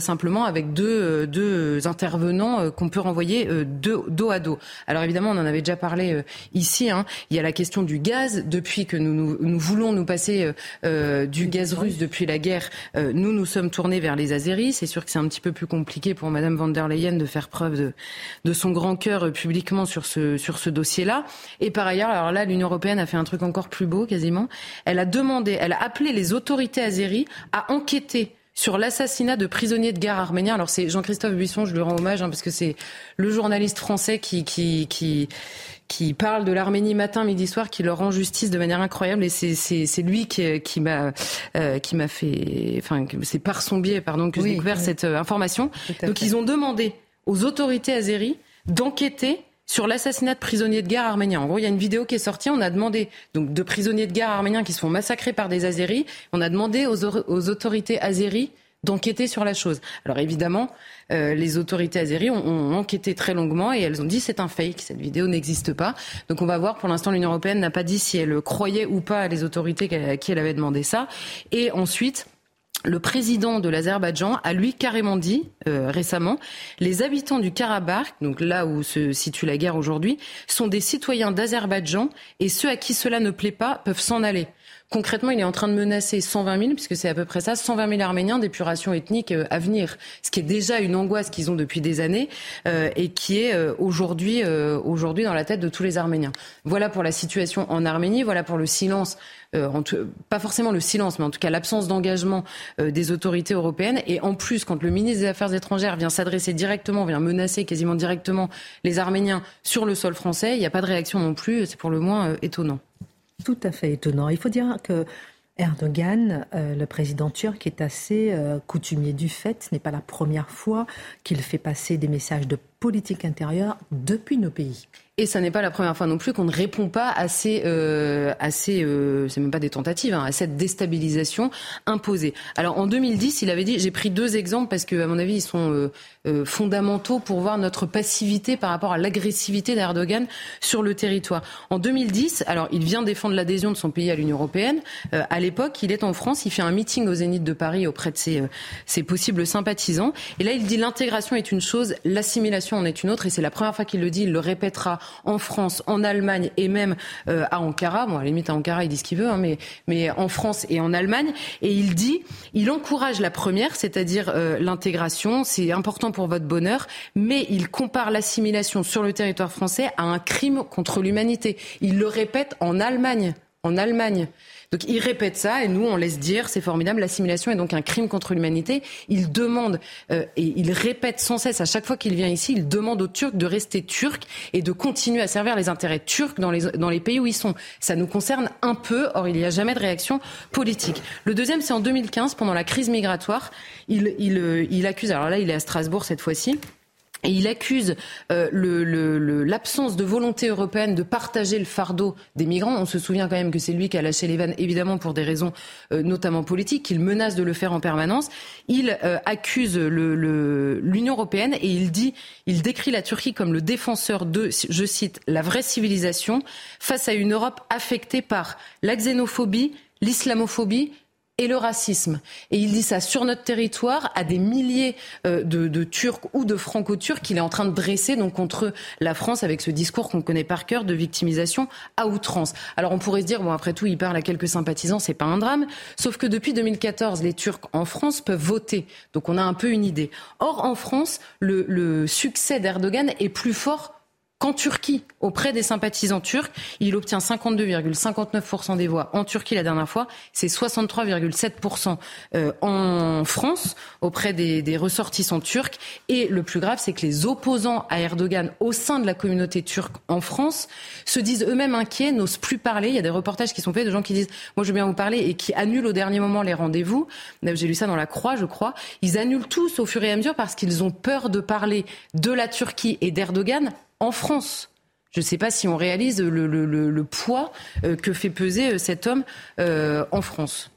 simplement avec deux, deux intervenants qu'on peut renvoyer dos à dos. Alors évidemment, on en avait déjà parlé euh, ici. Hein. Il y a la question du gaz. Depuis que nous, nous, voulons nous passer euh, euh, du gaz russe depuis la guerre, nous nous sommes tournés vers les Azeris. C'est sûr que c'est un petit peu plus compliqué pour Madame van der Leyen de faire preuve de, de son grand cœur publiquement sur ce, sur ce dossier-là. Et par ailleurs, alors là, l'Union européenne a fait un truc encore plus beau quasiment. Elle a demandé, elle a appelé les autorités azéries à enquêter sur l'assassinat de prisonniers de guerre arméniens. Alors c'est Jean-Christophe Buisson, je lui rends hommage hein, parce que c'est le journaliste français qui, qui, qui, qui parle de l'Arménie matin, midi, soir, qui leur rend justice de manière incroyable. Et c'est lui qui, qui m'a euh, qui m'a fait, enfin c'est par son biais, pardon, que j'ai découvert cette euh, information. Donc ils ont demandé aux autorités azéries d'enquêter sur l'assassinat de prisonniers de guerre arméniens. En gros, il y a une vidéo qui est sortie. On a demandé donc de prisonniers de guerre arméniens qui se font massacrer par des Azéris. On a demandé aux, autorités azéries d'enquêter sur la chose. Alors évidemment, euh, les autorités azéries ont, enquêté très longuement et elles ont dit c'est un fake, cette vidéo n'existe pas. Donc on va voir. Pour l'instant, l'Union européenne n'a pas dit si elle croyait ou pas les autorités à qui elle avait demandé ça. Et ensuite le président de l'Azerbaïdjan a lui carrément dit euh, récemment les habitants du Karabakh, donc là où se situe la guerre aujourd'hui, sont des citoyens d'Azerbaïdjan et ceux à qui cela ne plaît pas peuvent s'en aller. Concrètement, il est en train de menacer 120 000, puisque c'est à peu près ça, 120 000 Arméniens d'épuration ethnique euh, à venir, ce qui est déjà une angoisse qu'ils ont depuis des années euh, et qui est euh, aujourd'hui aujourd'hui dans la tête de tous les Arméniens. Voilà pour la situation en Arménie, voilà pour le silence pas forcément le silence, mais en tout cas l'absence d'engagement des autorités européennes. Et en plus, quand le ministre des Affaires étrangères vient s'adresser directement, vient menacer quasiment directement les Arméniens sur le sol français, il n'y a pas de réaction non plus. C'est pour le moins étonnant. Tout à fait étonnant. Il faut dire que Erdogan, euh, le président turc, est assez euh, coutumier du fait. Ce n'est pas la première fois qu'il fait passer des messages de politique intérieure depuis nos pays. Et ça n'est pas la première fois non plus qu'on ne répond pas à ces, euh, à ces euh, c'est même pas des tentatives, hein, à cette déstabilisation imposée. Alors en 2010, il avait dit, j'ai pris deux exemples parce que à mon avis ils sont euh, euh, fondamentaux pour voir notre passivité par rapport à l'agressivité d'Erdogan sur le territoire. En 2010, alors il vient défendre l'adhésion de son pays à l'Union européenne. Euh, à l'époque, il est en France, il fait un meeting au Zénith de Paris auprès de ses, ses possibles sympathisants. Et là, il dit l'intégration est une chose, l'assimilation en est une autre. Et c'est la première fois qu'il le dit. Il le répétera en France, en Allemagne et même euh, à Ankara. Bon, à la limite, à Ankara, il dit ce qu'il veut, hein, mais, mais en France et en Allemagne. Et il dit, il encourage la première, c'est-à-dire euh, l'intégration. C'est important pour votre bonheur. Mais il compare l'assimilation sur le territoire français à un crime contre l'humanité. Il le répète en Allemagne. En Allemagne. Donc il répète ça et nous on laisse dire c'est formidable, l'assimilation est donc un crime contre l'humanité. Il demande euh, et il répète sans cesse à chaque fois qu'il vient ici, il demande aux Turcs de rester turcs et de continuer à servir les intérêts turcs dans les, dans les pays où ils sont. Ça nous concerne un peu, or il n'y a jamais de réaction politique. Le deuxième c'est en 2015 pendant la crise migratoire, il, il, euh, il accuse, alors là il est à Strasbourg cette fois-ci, et il accuse euh, l'absence de volonté européenne de partager le fardeau des migrants. On se souvient quand même que c'est lui qui a lâché les vannes, évidemment pour des raisons euh, notamment politiques, qu'il menace de le faire en permanence. Il euh, accuse l'Union européenne et il dit, il décrit la Turquie comme le défenseur de, je cite, la vraie civilisation face à une Europe affectée par la xénophobie, l'islamophobie, et le racisme. Et il dit ça sur notre territoire à des milliers euh, de, de Turcs ou de Franco-Turcs qu'il est en train de dresser donc contre la France avec ce discours qu'on connaît par cœur de victimisation à outrance. Alors on pourrait se dire bon après tout il parle à quelques sympathisants, c'est pas un drame. Sauf que depuis 2014 les Turcs en France peuvent voter, donc on a un peu une idée. Or en France le, le succès d'Erdogan est plus fort qu'en Turquie, auprès des sympathisants turcs, il obtient 52,59% des voix. En Turquie, la dernière fois, c'est 63,7% euh, en France, auprès des, des, ressortissants turcs. Et le plus grave, c'est que les opposants à Erdogan au sein de la communauté turque en France se disent eux-mêmes inquiets, n'osent plus parler. Il y a des reportages qui sont faits de gens qui disent « moi je veux bien vous parler » et qui annulent au dernier moment les rendez-vous. J'ai lu ça dans la Croix, je crois. Ils annulent tous au fur et à mesure parce qu'ils ont peur de parler de la Turquie et d'Erdogan en France. Je ne sais pas si on réalise le, poids euh, que fait peser euh, cet homme euh, en France.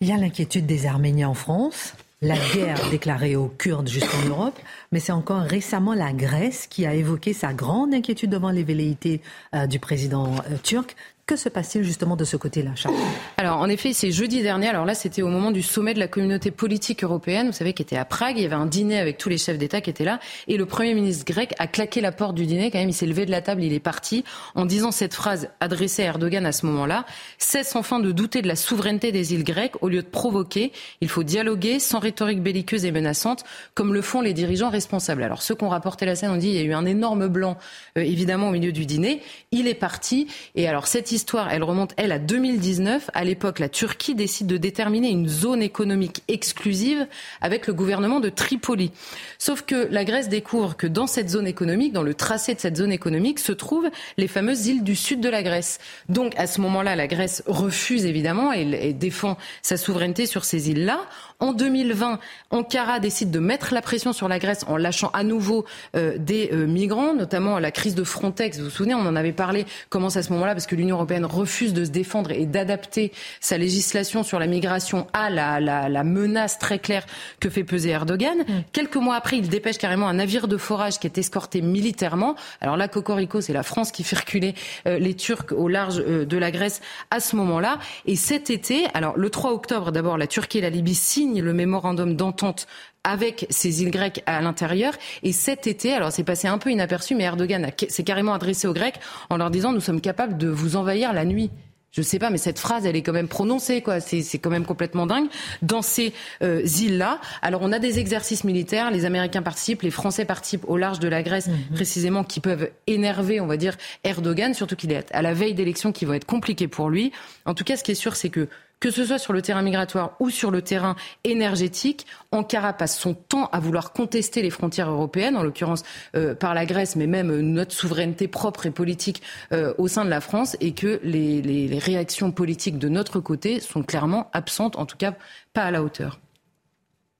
Il y a l'inquiétude des Arméniens en France, la guerre [COUGHS] déclarée aux Kurdes jusqu'en Europe, mais c'est encore récemment la Grèce qui a évoqué sa grande inquiétude devant les velléités du président turc que se passe-t-il justement de ce côté-là, Charles Alors, en effet, c'est jeudi dernier. Alors là, c'était au moment du sommet de la communauté politique européenne, vous savez, qui était à Prague. Il y avait un dîner avec tous les chefs d'État qui étaient là. Et le Premier ministre grec a claqué la porte du dîner. Quand même, il s'est levé de la table, il est parti en disant cette phrase adressée à Erdogan à ce moment-là. Cesse enfin de douter de la souveraineté des îles grecques. Au lieu de provoquer, il faut dialoguer sans rhétorique belliqueuse et menaçante, comme le font les dirigeants responsables. Alors, ceux qui ont rapporté la scène ont dit il y a eu un énorme blanc, euh, évidemment, au milieu du dîner. Il est parti. Et alors, cette histoire, elle remonte, elle, à 2019. À l'époque, la Turquie décide de déterminer une zone économique exclusive avec le gouvernement de Tripoli. Sauf que la Grèce découvre que dans cette zone économique, dans le tracé de cette zone économique, se trouvent les fameuses îles du sud de la Grèce. Donc, à ce moment-là, la Grèce refuse évidemment et, et défend sa souveraineté sur ces îles-là. En 2020, Ankara décide de mettre la pression sur la Grèce en lâchant à nouveau euh, des euh, migrants, notamment la crise de Frontex. Vous vous souvenez, on en avait parlé, commence à ce moment-là, parce que l'Union européenne refuse de se défendre et d'adapter sa législation sur la migration à la, la, la, menace très claire que fait peser Erdogan. Mm. Quelques mois après, il dépêche carrément un navire de forage qui est escorté militairement. Alors là, Cocorico, c'est la France qui fait reculer euh, les Turcs au large de la Grèce à ce moment-là. Et cet été, alors le 3 octobre, d'abord, la Turquie et la Libye signent le mémorandum d'entente avec ces îles grecques à l'intérieur. Et cet été, alors c'est passé un peu inaperçu, mais Erdogan s'est carrément adressé aux Grecs en leur disant nous sommes capables de vous envahir la nuit. je sais pas, mais cette phrase, elle est quand même prononcée, quoi. C'est quand même complètement dingue. Dans ces euh, îles-là, alors on a des exercices militaires, les Américains participent, les Français participent au large de la Grèce, mhm. précisément, qui peuvent énerver, on va dire, Erdogan, surtout qu'il est à la veille d'élections qui vont être compliquées pour lui. En tout cas, ce qui est sûr, c'est que que ce soit sur le terrain migratoire ou sur le terrain énergétique, Ankara passe son temps à vouloir contester les frontières européennes, en l'occurrence euh, par la Grèce, mais même euh, notre souveraineté propre et politique euh, au sein de la France, et que les, les réactions politiques de notre côté sont clairement absentes, en tout cas pas à la hauteur.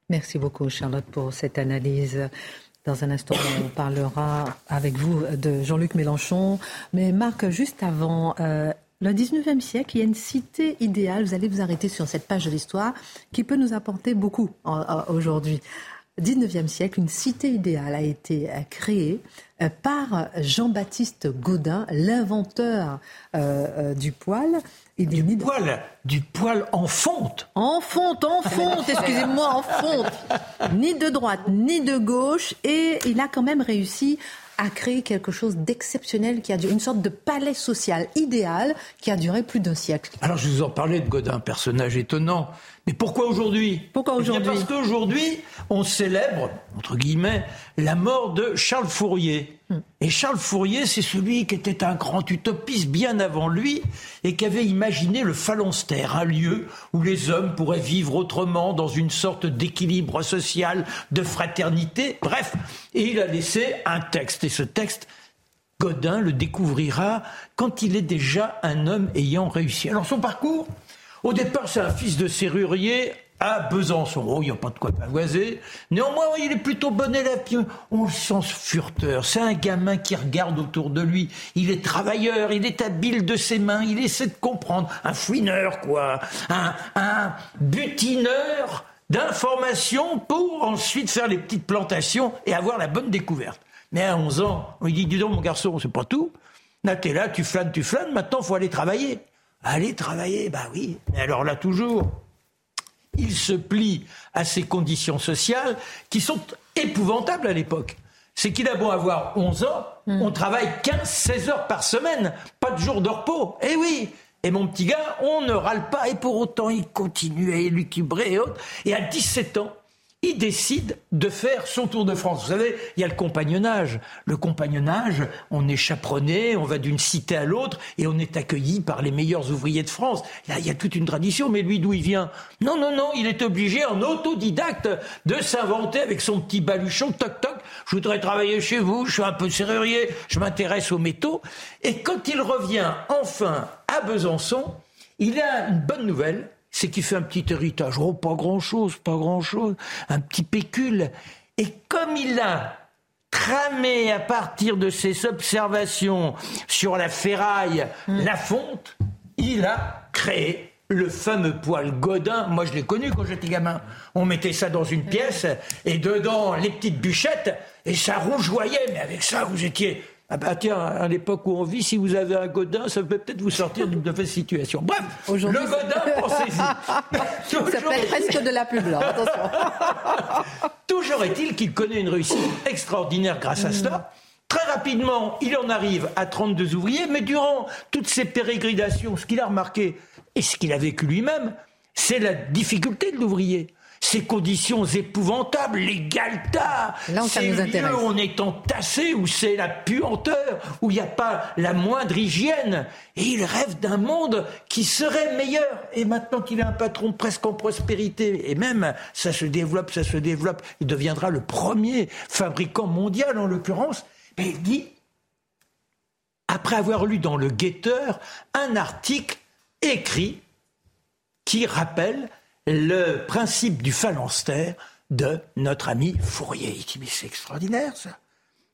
Merci beaucoup, Charlotte, pour cette analyse. Dans un instant, on parlera avec vous de Jean-Luc Mélenchon. Mais Marc, juste avant, le 19e siècle, il y a une cité idéale, vous allez vous arrêter sur cette page de l'histoire, qui peut nous apporter beaucoup aujourd'hui. 19e siècle, une cité idéale a été euh, créée euh, par Jean-Baptiste Gaudin, l'inventeur euh, du poil. Et du poil, du poil en fonte. En fonte, en fonte, excusez-moi, en fonte. Ni de droite, ni de gauche. Et il a quand même réussi a créé quelque chose d'exceptionnel qui a duré, une sorte de palais social idéal qui a duré plus d'un siècle. Alors je vous en parlais de Godin, personnage étonnant. Mais pourquoi aujourd'hui? Pourquoi eh aujourd'hui? Parce qu'aujourd'hui, on célèbre, entre guillemets, la mort de Charles Fourier. Hmm. Et Charles Fourier, c'est celui qui était un grand utopiste bien avant lui et qui avait imaginé le phalanstère, un lieu où les hommes pourraient vivre autrement dans une sorte d'équilibre social, de fraternité. Bref, et il a laissé un texte. Et ce texte, Godin le découvrira quand il est déjà un homme ayant réussi. Alors son parcours au départ, c'est un fils de serrurier à Besançon. Oh, il n'y a pas de quoi pavoiser. Néanmoins, il est plutôt bon élève. On le sent furteur. C'est un gamin qui regarde autour de lui. Il est travailleur, il est habile de ses mains, il essaie de comprendre. Un fouineur, quoi. Un, un butineur d'informations pour ensuite faire les petites plantations et avoir la bonne découverte. Mais à 11 ans, on lui dit, dis donc, mon garçon, c'est pas tout. Là, t'es là, tu flânes, tu flânes, maintenant, faut aller travailler. Aller travailler, bah oui. Mais alors là, toujours, il se plie à ces conditions sociales qui sont épouvantables à l'époque. C'est qu'il a beau avoir 11 ans, hmm. on travaille 15-16 heures par semaine, pas de jour de repos. Eh oui Et mon petit gars, on ne râle pas, et pour autant, il continue à élucubrer et autres. Et à 17 ans, il décide de faire son tour de France. Vous savez, il y a le compagnonnage. Le compagnonnage, on est chaperonné, on va d'une cité à l'autre et on est accueilli par les meilleurs ouvriers de France. Là, il y a toute une tradition, mais lui, d'où il vient? Non, non, non, il est obligé en autodidacte de s'inventer avec son petit baluchon, toc, toc. Je voudrais travailler chez vous, je suis un peu serrurier, je m'intéresse aux métaux. Et quand il revient enfin à Besançon, il a une bonne nouvelle, c'est qu'il fait un petit héritage. Oh, pas grand-chose, pas grand-chose, un petit pécule. Et comme il a tramé à partir de ses observations sur la ferraille, hmm. la fonte, il a créé le fameux poil Godin. Moi, je l'ai connu quand j'étais gamin. On mettait ça dans une pièce et dedans les petites bûchettes et ça rougeoyait. Mais avec ça, vous étiez ah bah tiens, à l'époque où on vit, si vous avez un Godin, ça peut peut-être vous sortir d'une mauvaise situation. Bref, le Godin, pensez-y. [LAUGHS] ça s'appelle presque de la pub, là, attention. [LAUGHS] Toujours est-il qu'il connaît une réussite extraordinaire grâce à cela. Très rapidement, il en arrive à 32 ouvriers, mais durant toutes ces pérégrinations, ce qu'il a remarqué, et ce qu'il a vécu lui-même, c'est la difficulté de l'ouvrier ces conditions épouvantables, les galtas, ces lieux où on est entassé, où c'est la puanteur, où il n'y a pas la moindre hygiène. Et il rêve d'un monde qui serait meilleur. Et maintenant qu'il est un patron presque en prospérité, et même ça se développe, ça se développe, il deviendra le premier fabricant mondial en l'occurrence. Mais il dit, après avoir lu dans le Guetteur un article écrit qui rappelle le principe du phalanstère de notre ami Fourier. Il dit, c'est extraordinaire ça.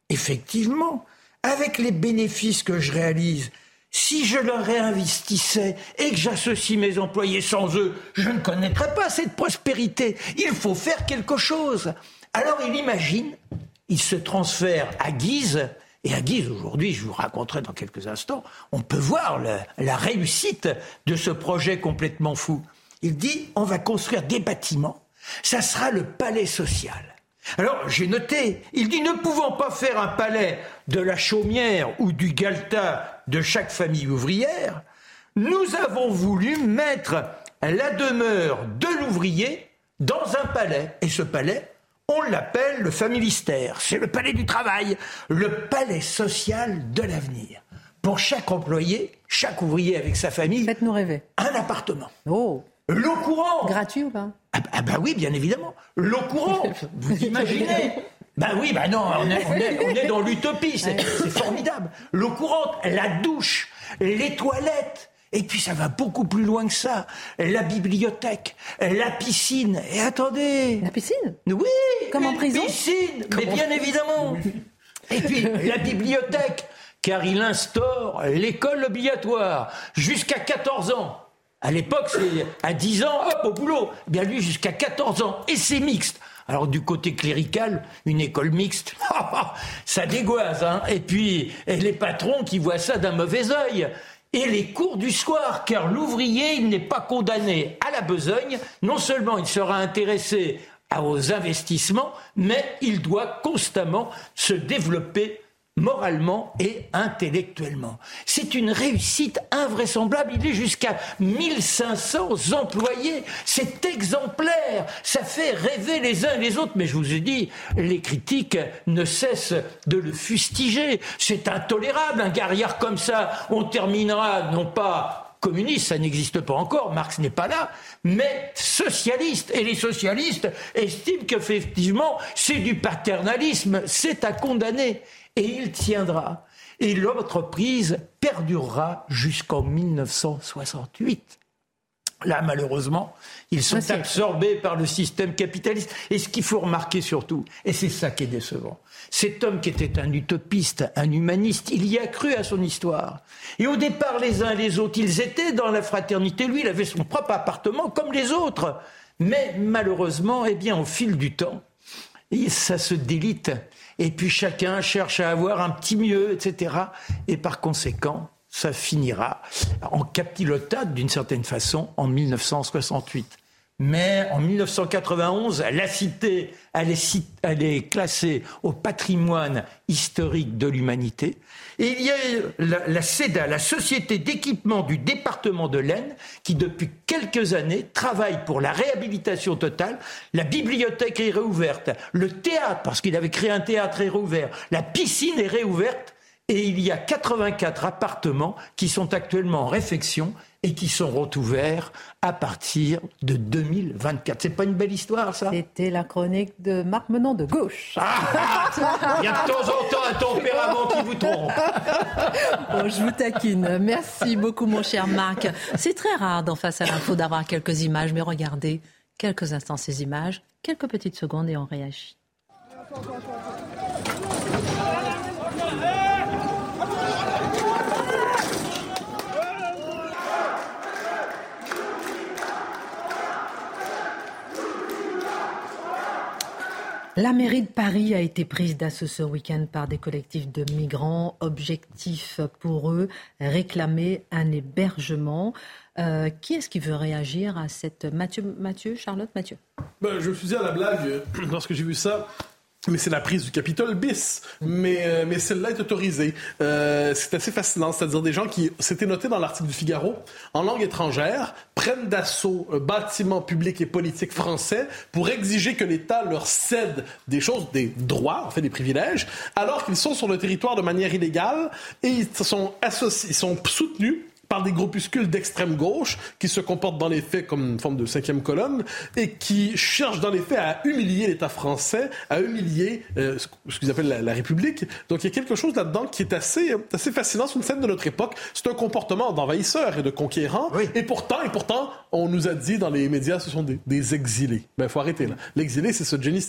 Effectivement, avec les bénéfices que je réalise, si je leur réinvestissais et que j'associe mes employés sans eux, je ne connaîtrais pas cette prospérité. Il faut faire quelque chose. Alors il imagine, il se transfère à Guise, et à Guise, aujourd'hui, je vous raconterai dans quelques instants, on peut voir la réussite de ce projet complètement fou. Il dit on va construire des bâtiments, ça sera le palais social. Alors j'ai noté, il dit ne pouvant pas faire un palais de la chaumière ou du galta de chaque famille ouvrière, Nous avons voulu mettre la demeure de l'ouvrier dans un palais. Et ce palais, on l'appelle le familistère. C'est le palais du travail, le palais social de l'avenir. Pour chaque employé, chaque ouvrier avec sa famille, Faites-nous rêver. un appartement. Oh, L'eau courante. gratuit ou pas Ah, bah- ah bah oui, bien évidemment. L'eau courante, [LAUGHS] vous imaginez Ben oui, ben non, on est, on est- on est dans l'utopie, c'est formidable. L'eau courante, la douche, les toilettes. Et puis ça va beaucoup plus loin que ça. La bibliothèque, la piscine. Et attendez. La piscine? Oui, Comme en prison? piscine, mais bien évidemment. Et puis la bibliothèque, car il instaure l'école obligatoire jusqu'à 14 ans. À l'époque, c'est à 10 ans, hop, au boulot. Eh Bien lui, jusqu'à 14 ans. Et c'est mixte. Alors du côté clérical, une école mixte, [LAUGHS] ça dégoise. Hein et puis les patrons qui voient ça d'un mauvais œil. Et les cours du soir, car l'ouvrier, il n'est pas condamné à la besogne. Non seulement il sera intéressé aux investissements, mais il doit constamment se développer moralement et intellectuellement. C'est une réussite invraisemblable. Il est jusqu'à 1500 employés. C'est exemplaire. Ça fait rêver les uns et les autres. Mais je vous ai dit, les critiques ne cessent de le fustiger. C'est intolérable. Un guerrier comme ça, on terminera non pas communiste, ça n'existe pas encore, Marx n'est pas là, mais socialiste. Et les socialistes estiment qu'effectivement, c'est du paternalisme, c'est à condamner. Et il tiendra. Et l'entreprise perdurera jusqu'en 1968. Là, malheureusement, ils sont absorbés par le système capitaliste. Et ce qu'il faut remarquer surtout, et c'est ça qui est décevant, cet homme qui était un utopiste, un humaniste, il y a cru à son histoire. Et au départ, les uns et les autres, ils étaient dans la fraternité. Lui, il avait son propre appartement comme les autres. Mais malheureusement, eh bien, au fil du temps, ça se délite. Et puis chacun cherche à avoir un petit mieux, etc. Et par conséquent, ça finira en capilotade d'une certaine façon en 1968. Mais en 1991, la cité, elle est, classée au patrimoine historique de l'humanité. Et il y a la, la SEDA, la Société d'équipement du département de l'Aisne, qui depuis quelques années travaille pour la réhabilitation totale. La bibliothèque est réouverte. Le théâtre, parce qu'il avait créé un théâtre, est réouvert. La piscine est réouverte. Et il y a 84 appartements qui sont actuellement en réfection et qui seront ouverts à partir de 2024. C'est pas une belle histoire, ça? C'était la chronique de Marc Menon de gauche. Ah, Il y a de temps en temps un tempérament qui vous trompe. [LAUGHS] Oh, je vous taquine. Merci beaucoup, mon cher Marc. C'est très rare dans Face à l'info d'avoir quelques images, mais regardez quelques instants ces images, quelques petites secondes et on réagit. La mairie de Paris a été prise d'assaut ce week-end par des collectifs de migrants. Objectif pour eux, réclamer un hébergement. Euh, qui est-ce qui veut réagir à cette... Mathieu, Mathieu Charlotte Mathieu? Ben, je me suis dit à la blague, euh, [CLEARS THROAT] lorsque j'ai vu ça, mais c'est la prise du Capitole bis. Mais, euh, mais celle-là est autorisée. Euh, c'est assez fascinant. C'est-à-dire des gens qui, c'était noté dans l'article du Figaro, en langue étrangère, prennent d'assaut un bâtiment public et politique français pour exiger que l'État leur cède des choses, des droits, en fait des privilèges, alors qu'ils sont sur le territoire de manière illégale et ils sont associés, ils sont soutenus par des groupuscules d'extrême gauche qui se comportent dans les faits comme une forme de cinquième colonne et qui cherchent dans les faits à humilier l'État français, à humilier euh, ce qu'ils appellent la, la République. Donc il y a quelque chose là-dedans qui est assez, assez fascinant. C'est une scène de notre époque. C'est un comportement d'envahisseur et de conquérant. Oui. Et pourtant, et pourtant, on nous a dit dans les médias, ce sont des, des exilés. Ben faut arrêter là. L'exilé, c'est ce Jenny.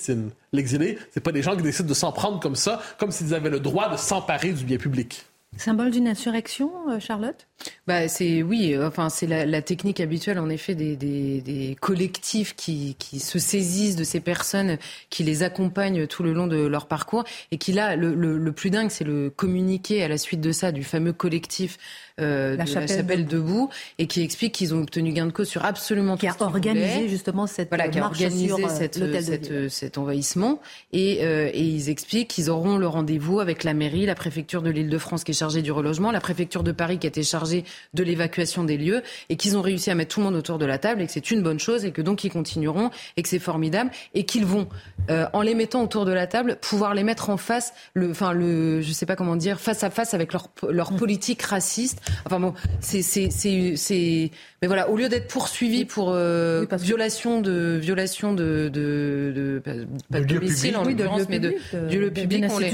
L'exilé, c'est pas des gens qui décident de s'en prendre comme ça, comme s'ils avaient le droit de s'emparer du bien public. Symbole d'une insurrection, euh, Charlotte? Bah, c'est oui, euh, enfin c'est la, la technique habituelle en effet des, des, des collectifs qui, qui se saisissent de ces personnes, qui les accompagnent tout le long de leur parcours et qui là le, le, le plus dingue c'est le communiqué à la suite de ça du fameux collectif euh, la, chapelle debout et qui explique qu'ils ont obtenu gain de cause sur absolument qui tout a organisé justement cette voilà, qui a organisé sur, cette, cette, cet envahissement et, et ils expliquent qu'ils auront le rendez-vous avec la mairie, la préfecture de l'Île-de-France qui est chargée du relogement, la préfecture de Paris qui a été chargée de l'évacuation des lieux et qu'ils ont réussi à mettre tout le monde autour de la table et que c'est une bonne chose et que donc ils continueront et que c'est formidable et qu'ils vont en les mettant autour de la table pouvoir les mettre en face le enfin le je sais pas comment dire face à face avec leur leur mm. politique raciste. Enfin bon, c'est c'est c'est mais voilà, au lieu d'être poursuivis pour euh, violation de violation de de, de, pas de, domicile en l'occurrence, mais de du lieu public, on les,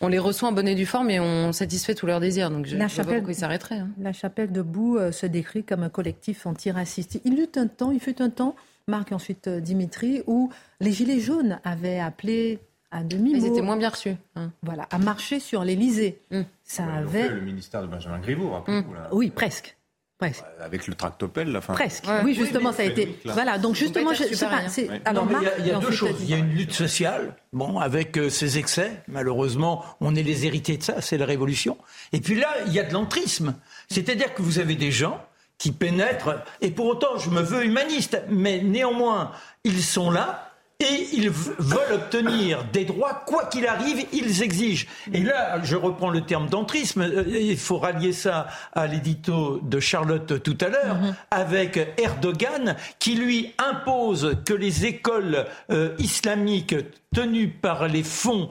on les reçoit en bonne et due forme et on satisfait tous leurs désirs. Donc je, la chapelle, vois pas pourquoi ils s'arrêteraient. Hein. La chapelle debout euh, se décrit comme un collectif antiraciste. Il eut un temps, il fut un temps, Marc et ensuite euh, Dimitri, où les gilets jaunes avaient appelé à demi Ils étaient moins bien reçus. Hein. Voilà, à marcher sur l'Elysée. Hum. Ça avait le ministère de Benjamin Griveaux, hum. Oui, presque. Presque. Avec le tractopelle, la fin. Presque. Oui, justement, ça a été. Voilà, donc justement, je sais pas. Alors, il y a, deux choses. Il y a une lutte sociale, bon, avec euh, ses excès. Malheureusement, on est les héritiers de ça. C'est la révolution. Et puis là, il y a de l'entrisme. C'est-à-dire que vous avez des gens qui pénètrent. Et pour autant, je me veux humaniste, mais néanmoins, ils sont là et ils veulent obtenir des droits, quoi qu'il arrive, ils exigent. Et là, je reprends le terme d'entrisme, euh, il faut rallier ça à l'édito de Charlotte tout à l'heure, mhm. avec Erdogan, qui lui impose que les écoles euh, islamiques tenues par les fonds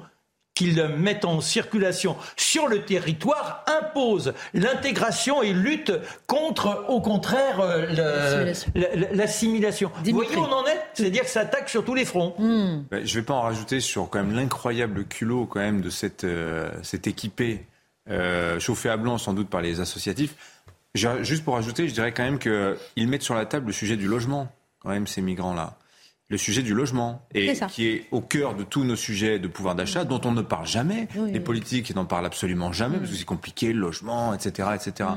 qu'ils mettent en circulation sur le territoire impose l'intégration et lutte contre, au contraire, euh, l'assimilation. Vous voyez où on en est? C'est-à-dire que ça attaque sur tous les fronts. Hmm. je ne vais pas en rajouter sur quand même l'incroyable culot quand même de cette, euh, cette équipée euh, chauffée à blanc sans doute par les associatifs. Juste pour ajouter, je dirais quand même qu'ils mettent sur la table le sujet du logement, quand même, ces migrants-là le sujet du logement, et qui est au cœur de tous nos sujets de pouvoir d'achat, dont on ne parle jamais. les politiques n'en parlent absolument jamais, parce que c'est compliqué, le logement, etc. etc.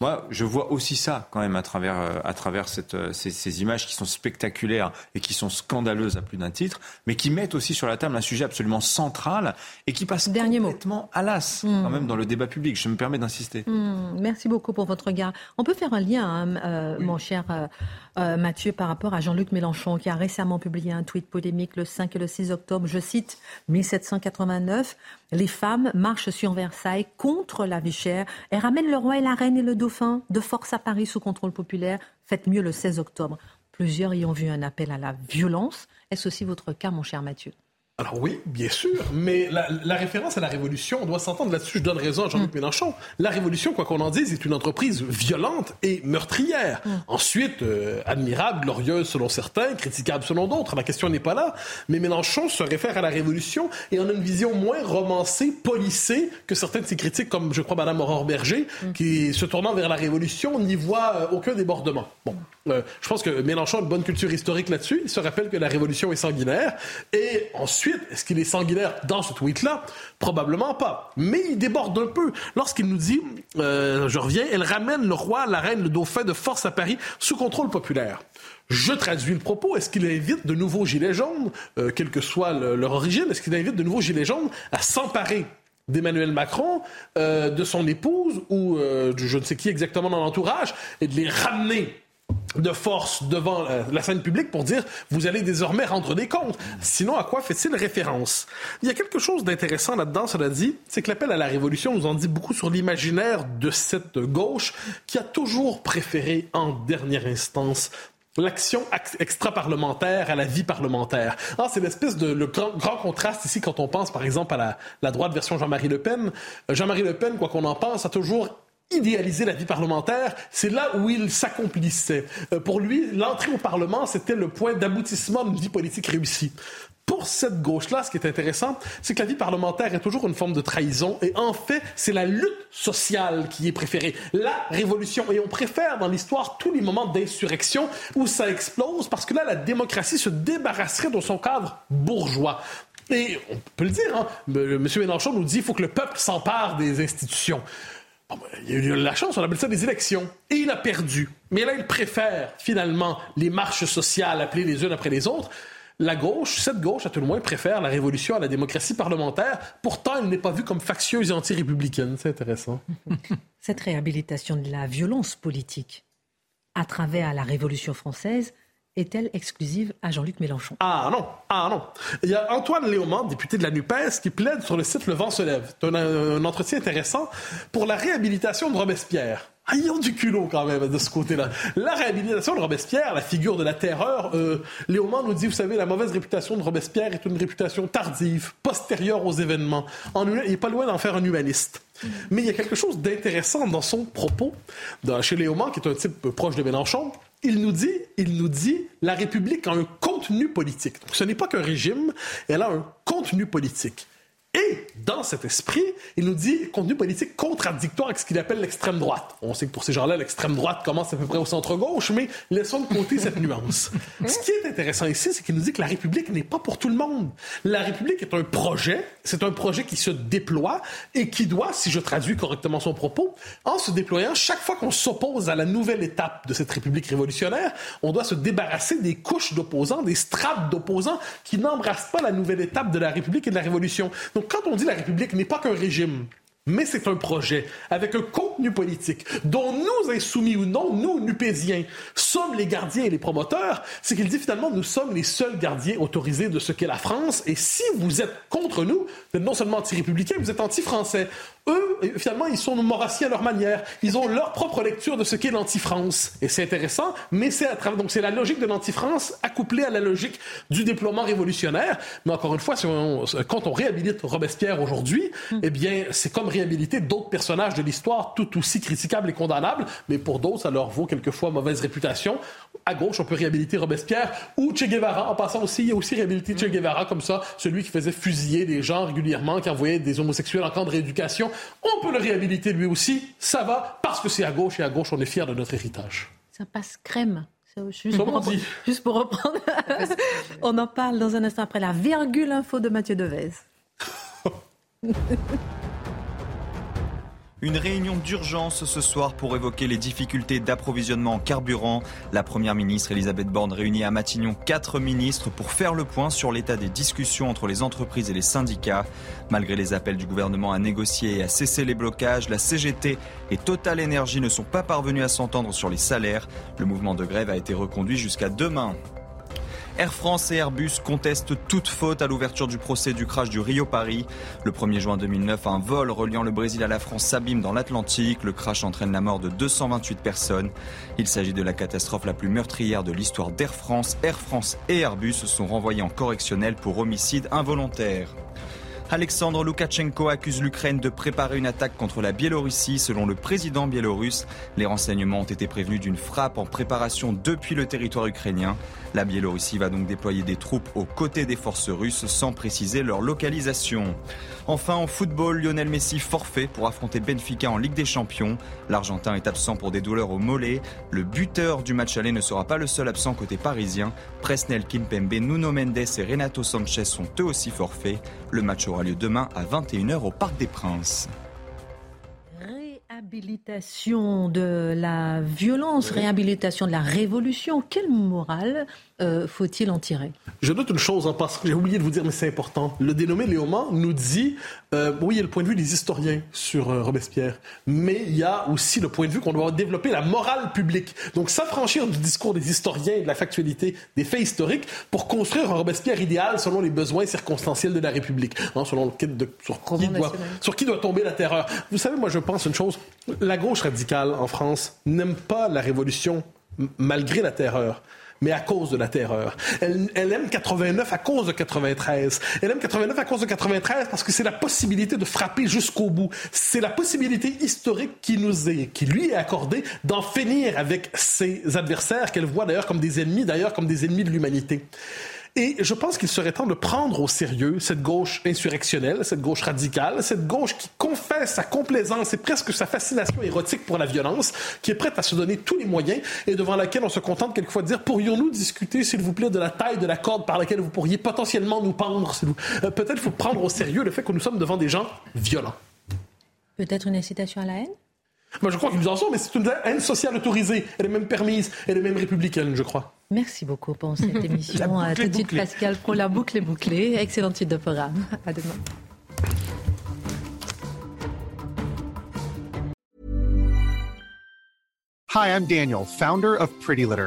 Moi, je vois aussi ça quand même à travers, euh, à travers cette, euh, ces, ces, images qui sont spectaculaires et qui sont scandaleuses à plus d'un titre, mais qui mettent aussi sur la table un sujet absolument central et qui passe Dernier complètement à l'as hmm. quand même dans le débat public. Je me permets d'insister. Hmm. Merci beaucoup pour votre regard. On peut faire un lien, hein, euh, mon cher euh, Mathieu, par rapport à Jean-Luc Mélenchon, qui a récemment publié un tweet polémique le 5 et le 6 octobre. Je cite 1789. Les femmes marchent sur Versailles contre la vie chère et ramènent le roi et la reine et le dauphin de force à Paris sous contrôle populaire. Faites mieux le 16 octobre. Plusieurs y ont vu un appel à la violence. Est-ce aussi votre cas, mon cher Mathieu? Alors oui, bien sûr, mais la, référence à la Révolution, on doit s'entendre là-dessus, je donne raison à Jean-Luc mm. Mélenchon. La Révolution, quoi qu'on en dise, est une entreprise violente et meurtrière. Mm. Ensuite, euh, admirable, glorieuse selon certains, critiquable selon d'autres, la question n'est pas là. Mais Mélenchon se réfère à la Révolution et on a une vision moins romancée, polissée que certains de ses critiques, comme je crois Mme Aurore Berger, mm. qui, se tournant vers la Révolution, n'y voit euh, aucun débordement. Bon, euh, je pense que Mélenchon a une bonne culture historique là-dessus. Il se rappelle que la Révolution est sanguinaire. Et ensuite, est-ce qu'il est sanguinaire dans ce tweet-là? Probablement pas. Mais il déborde un peu lorsqu'il nous dit, euh, je reviens, elle ramène le roi, la reine, le dauphin de force à Paris sous contrôle populaire. Je traduis le propos. Est-ce qu'il invite de nouveaux gilets jaunes, euh, quelle que soit leur origine, est-ce qu'il invite de nouveaux gilets jaunes à s'emparer d'Emmanuel Macron, euh, de son épouse ou de je ne sais qui exactement dans l'entourage, et de les ramener de force devant euh, la scène publique pour dire vous allez désormais rendre des comptes. Sinon, à quoi fait-il référence? Il y a quelque chose d'intéressant là-dedans, cela dit, c'est que l'appel à la révolution nous en dit beaucoup sur l'imaginaire de cette gauche qui a toujours préféré en dernière instance l'action extra-parlementaire à la vie parlementaire. Ah, c'est l'espèce de le grand, contraste ici quand on pense par exemple à la, la droite version Jean-Marie Le Pen. Euh, Jean-Marie Le Pen, quoi qu'on en pense, a toujours idéaliser la vie parlementaire, c'est là où il s'accomplissait. Euh, pour lui, l'entrée au Parlement, c'était le point d'aboutissement d'une vie politique réussie. Pour cette gauche-là, ce qui est intéressant, c'est que la vie parlementaire est toujours une forme de trahison et en fait, c'est la lutte sociale qui est préférée, la révolution. Et on préfère dans l'histoire tous les moments d'insurrection où ça explose parce que là, la démocratie se débarrasserait de son cadre bourgeois. Et on peut le dire, hein, M. Mélenchon nous dit qu'il faut que le peuple s'empare des institutions. Ben, il a eu la chance, on appelle ça des élections. Et il a perdu. Mais là, il préfère finalement les marches sociales appelées les unes après les autres. la gauche, cette gauche à tout le moins, préfère la révolution à la démocratie parlementaire. Pourtant, elle n'est pas vue comme factieuse et anti-républicaine. C'est intéressant. Cette réhabilitation de la violence politique à travers la Révolution française est-elle exclusive à Jean-Luc Mélenchon? Ah non, ah non. Il y a Antoine Léaumont, député de la NUPES, qui plaide sur le site Le Vent se lève. C'est un, entretien intéressant pour la réhabilitation de Robespierre. Ah, ils ont du culot quand même de ce côté-là. La réhabilitation de Robespierre, la figure de la terreur, euh, Léaumont nous dit, vous savez, la mauvaise réputation de Robespierre est une réputation tardive, postérieure aux événements. En, il n'est pas loin d'en faire un humaniste. Mais il y a quelque chose d'intéressant dans son propos, dans, chez Léaumont, qui est un type proche de Mélenchon, il nous dit, il nous dit, la République a un contenu politique. Donc, ce n'est pas qu'un régime, elle a un contenu politique. Et dans cet esprit, il nous dit contenu politique contradictoire avec ce qu'il appelle l'extrême droite. On sait que pour ces gens-là, l'extrême droite commence à peu près au centre-gauche, mais laissons de côté cette nuance. Ce qui est intéressant ici, c'est qu'il nous dit que la République n'est pas pour tout le monde. La République est un projet, c'est un projet qui se déploie et qui doit, si je traduis correctement son propos, en se déployant, chaque fois qu'on s'oppose à la nouvelle étape de cette République révolutionnaire, on doit se débarrasser des couches d'opposants, des strates d'opposants qui n'embrassent pas la nouvelle étape de la République et de la Révolution. Donc quand on dit la République n'est pas qu'un régime, mais c'est un projet avec un contenu politique dont nous, insoumis ou non, nous, nupésiens, sommes les gardiens et les promoteurs, c'est qu'il dit finalement nous sommes les seuls gardiens autorisés de ce qu'est la France. Et si vous êtes contre nous, vous êtes non seulement anti-républicains, vous êtes anti-français eux, finalement, ils sont morassiens à leur manière. Ils ont leur propre lecture de ce qu'est l'anti-France. Et c'est intéressant, mais c'est donc c'est la logique de l'anti-France accouplée à la logique du déploiement révolutionnaire. Mais encore une fois, quand on réhabilite Robespierre aujourd'hui, mm. eh bien, c'est comme réhabiliter d'autres personnages de l'histoire tout aussi critiquables et condamnables, mais pour d'autres, ça leur vaut quelquefois mauvaise réputation. À gauche, on peut réhabiliter Robespierre ou Che Guevara. En passant aussi, il y a aussi réhabilité Che Guevara comme ça, celui qui faisait fusiller des gens régulièrement, qui envoyait des homosexuels en camp de rééducation. On peut le réhabiliter lui aussi. Ça va parce que c'est à gauche et à gauche, on est fier de notre héritage. Ça passe crème. Juste pour, [LAUGHS] juste pour, reprendre, [LAUGHS] on en parle dans un instant après la virgule info de Mathieu Devez. [LAUGHS] Une réunion d'urgence ce soir pour évoquer les difficultés d'approvisionnement en carburant. La première ministre Elisabeth Borne réunit à Matignon quatre ministres pour faire le point sur l'état des discussions entre les entreprises et les syndicats. Malgré les appels du gouvernement à négocier et à cesser les blocages, la CGT et Total Energy ne sont pas parvenus à s'entendre sur les salaires. Le mouvement de grève a été reconduit jusqu'à demain. Air France et Airbus contestent toute faute à l'ouverture du procès du crash du Rio Paris. Le 1er juin 2009, un vol reliant le Brésil à la France s'abîme dans l'Atlantique. Le crash entraîne la mort de 228 personnes. Il s'agit de la catastrophe la plus meurtrière de l'histoire d'Air France. Air France et Airbus sont renvoyés en correctionnel pour homicide involontaire. Alexandre Loukachenko accuse l'Ukraine de préparer une attaque contre la Biélorussie. Selon le président biélorusse, les renseignements ont été prévenus d'une frappe en préparation depuis le territoire ukrainien. La Biélorussie va donc déployer des troupes aux côtés des forces russes sans préciser leur localisation. Enfin, en football, Lionel Messi forfait pour affronter Benfica en Ligue des Champions. L'Argentin est absent pour des douleurs au mollet. Le buteur du match aller ne sera pas le seul absent côté parisien. Presnel Kimpembe, Nuno Mendes et Renato Sanchez sont eux aussi forfaits. Le match aura lieu demain à 21h au Parc des Princes. Réhabilitation de la violence, réhabilitation de la révolution, quelle morale euh, faut-il en tirer? Je note une chose en passant, j'ai oublié de vous dire, mais c'est important. Le dénommé Léoman nous dit, euh, oui, il y a le point de vue des historiens sur euh, Robespierre, mais il y a aussi le point de vue qu'on doit développer la morale publique. Donc s'affranchir du discours des historiens et de la factualité des faits historiques pour construire un Robespierre idéal selon les besoins circonstanciels de la République, hein, selon le, de, sur, qui doit, sur qui doit tomber la terreur. Vous savez, moi je pense une chose, la gauche radicale en France n'aime pas la révolution malgré la terreur mais à cause de la terreur. Elle, aime 89 à cause de 93. Elle aime 89 à cause de 93 parce que c'est la possibilité de frapper jusqu'au bout. C'est la possibilité historique qui nous est, qui lui est accordée d'en finir avec ses adversaires qu'elle voit d'ailleurs comme des ennemis, d'ailleurs comme des ennemis de l'humanité. Et je pense qu'il serait temps de prendre au sérieux cette gauche insurrectionnelle, cette gauche radicale, cette gauche qui confesse sa complaisance et presque sa fascination érotique pour la violence, qui est prête à se donner tous les moyens et devant laquelle on se contente quelquefois de dire pourrions-nous discuter, s'il vous plaît, de la taille de la corde par laquelle vous pourriez potentiellement nous pendre euh, Peut-être faut prendre au sérieux le fait que nous sommes devant des gens violents. Peut-être une incitation à la haine? Moi, je crois qu'ils nous en sont, mais c'est une haine sociale autorisée. Elle est même permise. Elle est même républicaine, je crois. Merci beaucoup pour cette [LAUGHS] émission. À tout de suite, Pascal, pour la boucle est bouclée. Excellent titre de programme. À demain. Hi, I'm Daniel, founder of Pretty Litter.